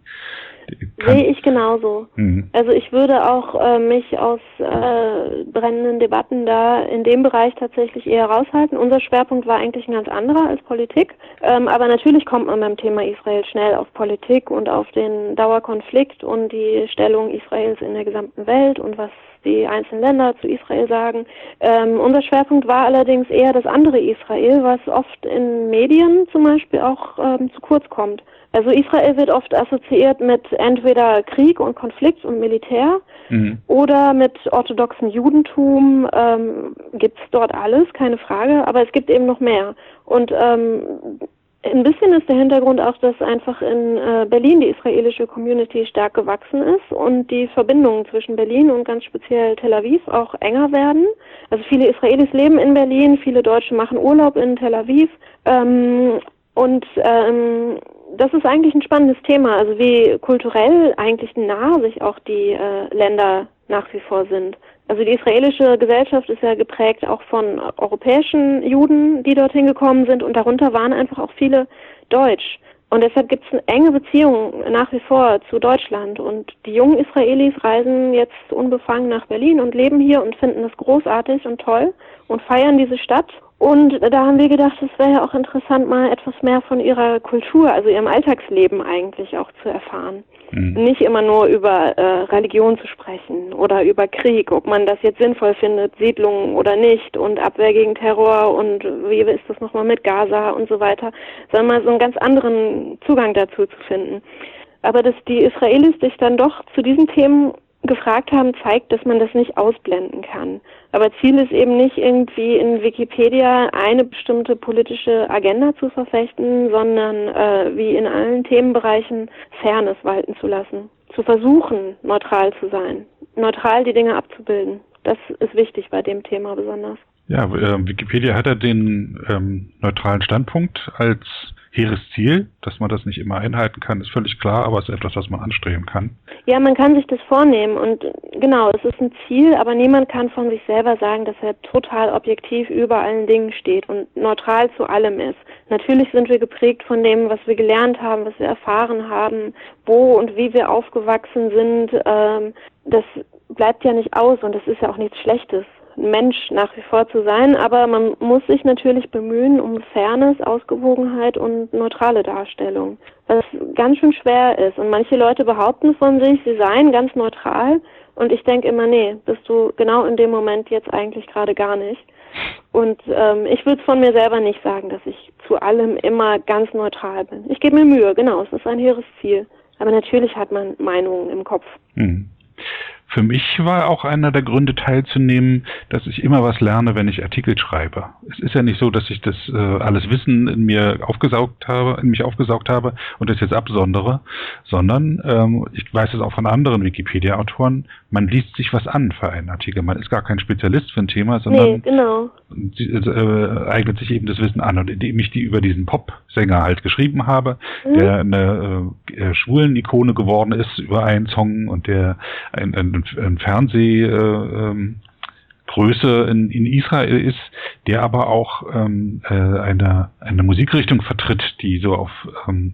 Speaker 3: Sehe ich genauso. Mhm. Also ich würde auch äh, mich aus äh, brennenden Debatten da in dem Bereich tatsächlich eher raushalten. Unser Schwerpunkt war eigentlich ein ganz anderer als Politik. Ähm, aber natürlich kommt man beim Thema Israel schnell auf Politik und auf den Dauerkonflikt und die Stellung Israels in der gesamten Welt und was die einzelnen Länder zu Israel sagen. Ähm, unser Schwerpunkt war allerdings eher das andere Israel, was oft in Medien zum Beispiel auch ähm, zu kurz kommt. Also Israel wird oft assoziiert mit entweder Krieg und Konflikt und Militär mhm. oder mit orthodoxem Judentum. Ähm, gibt es dort alles, keine Frage, aber es gibt eben noch mehr. Und ähm, ein bisschen ist der Hintergrund auch, dass einfach in äh, Berlin die israelische Community stark gewachsen ist und die Verbindungen zwischen Berlin und ganz speziell Tel Aviv auch enger werden. Also viele Israelis leben in Berlin, viele Deutsche machen Urlaub in Tel Aviv. Ähm, und ähm, das ist eigentlich ein spannendes Thema, also wie kulturell eigentlich nah sich auch die äh, Länder nach wie vor sind. Also die israelische Gesellschaft ist ja geprägt auch von europäischen Juden, die dorthin gekommen sind und darunter waren einfach auch viele Deutsch. Und deshalb gibt es eine enge Beziehung nach wie vor zu Deutschland. Und die jungen Israelis reisen jetzt unbefangen nach Berlin und leben hier und finden es großartig und toll und feiern diese Stadt und da haben wir gedacht, es wäre ja auch interessant, mal etwas mehr von ihrer Kultur, also ihrem Alltagsleben eigentlich auch zu erfahren. Mhm. Nicht immer nur über äh, Religion zu sprechen oder über Krieg, ob man das jetzt sinnvoll findet, Siedlungen oder nicht und Abwehr gegen Terror und wie ist das nochmal mit Gaza und so weiter, sondern mal so einen ganz anderen Zugang dazu zu finden. Aber dass die Israelis sich dann doch zu diesen Themen gefragt haben, zeigt, dass man das nicht ausblenden kann. Aber Ziel ist eben nicht irgendwie in Wikipedia eine bestimmte politische Agenda zu verfechten, sondern äh, wie in allen Themenbereichen Fairness walten zu lassen. Zu versuchen, neutral zu sein, neutral die Dinge abzubilden. Das ist wichtig bei dem Thema besonders.
Speaker 2: Ja, äh, Wikipedia hat ja den ähm, neutralen Standpunkt als hehres Ziel. Dass man das nicht immer einhalten kann, ist völlig klar, aber es ist etwas, was man anstreben kann.
Speaker 3: Ja, man kann sich das vornehmen und genau, es ist ein Ziel, aber niemand kann von sich selber sagen, dass er total objektiv über allen Dingen steht und neutral zu allem ist. Natürlich sind wir geprägt von dem, was wir gelernt haben, was wir erfahren haben, wo und wie wir aufgewachsen sind. Ähm, das bleibt ja nicht aus und das ist ja auch nichts Schlechtes. Mensch nach wie vor zu sein, aber man muss sich natürlich bemühen um Fairness, Ausgewogenheit und neutrale Darstellung, was ganz schön schwer ist. Und manche Leute behaupten von sich, sie seien ganz neutral und ich denke immer, nee, bist du genau in dem Moment jetzt eigentlich gerade gar nicht. Und ähm, ich würde von mir selber nicht sagen, dass ich zu allem immer ganz neutral bin. Ich gebe mir Mühe, genau, es ist ein hehres Ziel. Aber natürlich hat man Meinungen im Kopf. Mhm.
Speaker 2: Für mich war auch einer der Gründe teilzunehmen, dass ich immer was lerne, wenn ich Artikel schreibe. Es ist ja nicht so, dass ich das äh, alles Wissen in mir aufgesaugt habe, in mich aufgesaugt habe und das jetzt absondere, sondern ähm, ich weiß es auch von anderen Wikipedia-Autoren, man liest sich was an für einen Artikel. Man ist gar kein Spezialist für ein Thema, sondern nee,
Speaker 3: genau.
Speaker 2: äh, eignet sich eben das Wissen an. Und indem ich die über diesen Pop-Sänger halt geschrieben habe, mhm. der eine äh, schwulen Ikone geworden ist über einen Song und der ein, ein ein Fernseh, äh, ähm, Größe in, in Israel ist, der aber auch ähm, äh, eine, eine Musikrichtung vertritt, die so auf ähm,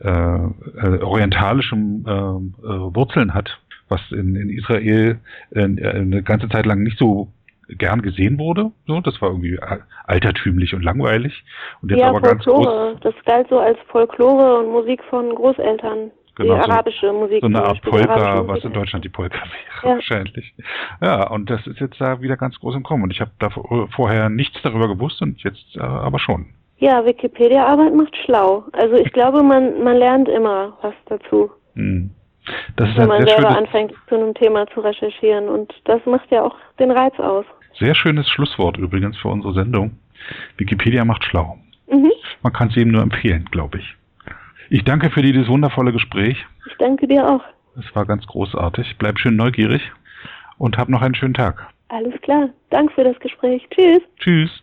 Speaker 2: äh, äh, orientalischem äh, äh, Wurzeln hat, was in, in Israel äh, eine ganze Zeit lang nicht so
Speaker 4: gern gesehen wurde. So, das war irgendwie altertümlich und langweilig. Und
Speaker 3: jetzt ja, aber Folklore. Ganz groß, das galt so als Folklore und Musik von Großeltern. Genau, die arabische Musik.
Speaker 4: So eine Art Polka, was in Deutschland die Polka wäre, ja. wahrscheinlich. Ja, und das ist jetzt da wieder ganz groß im Kommen. Und ich habe da vorher nichts darüber gewusst und jetzt äh, aber schon.
Speaker 3: Ja, Wikipedia-Arbeit macht schlau. Also ich glaube, man, man lernt immer was dazu. Hm.
Speaker 4: Das ist
Speaker 3: wenn man selber schönes, anfängt, zu einem Thema zu recherchieren. Und das macht ja auch den Reiz aus.
Speaker 4: Sehr schönes Schlusswort übrigens für unsere Sendung. Wikipedia macht schlau. Mhm. Man kann es eben nur empfehlen, glaube ich. Ich danke für dieses wundervolle Gespräch.
Speaker 3: Ich danke dir auch.
Speaker 4: Es war ganz großartig. Bleib schön neugierig und hab noch einen schönen Tag.
Speaker 3: Alles klar. Danke für das Gespräch. Tschüss.
Speaker 4: Tschüss.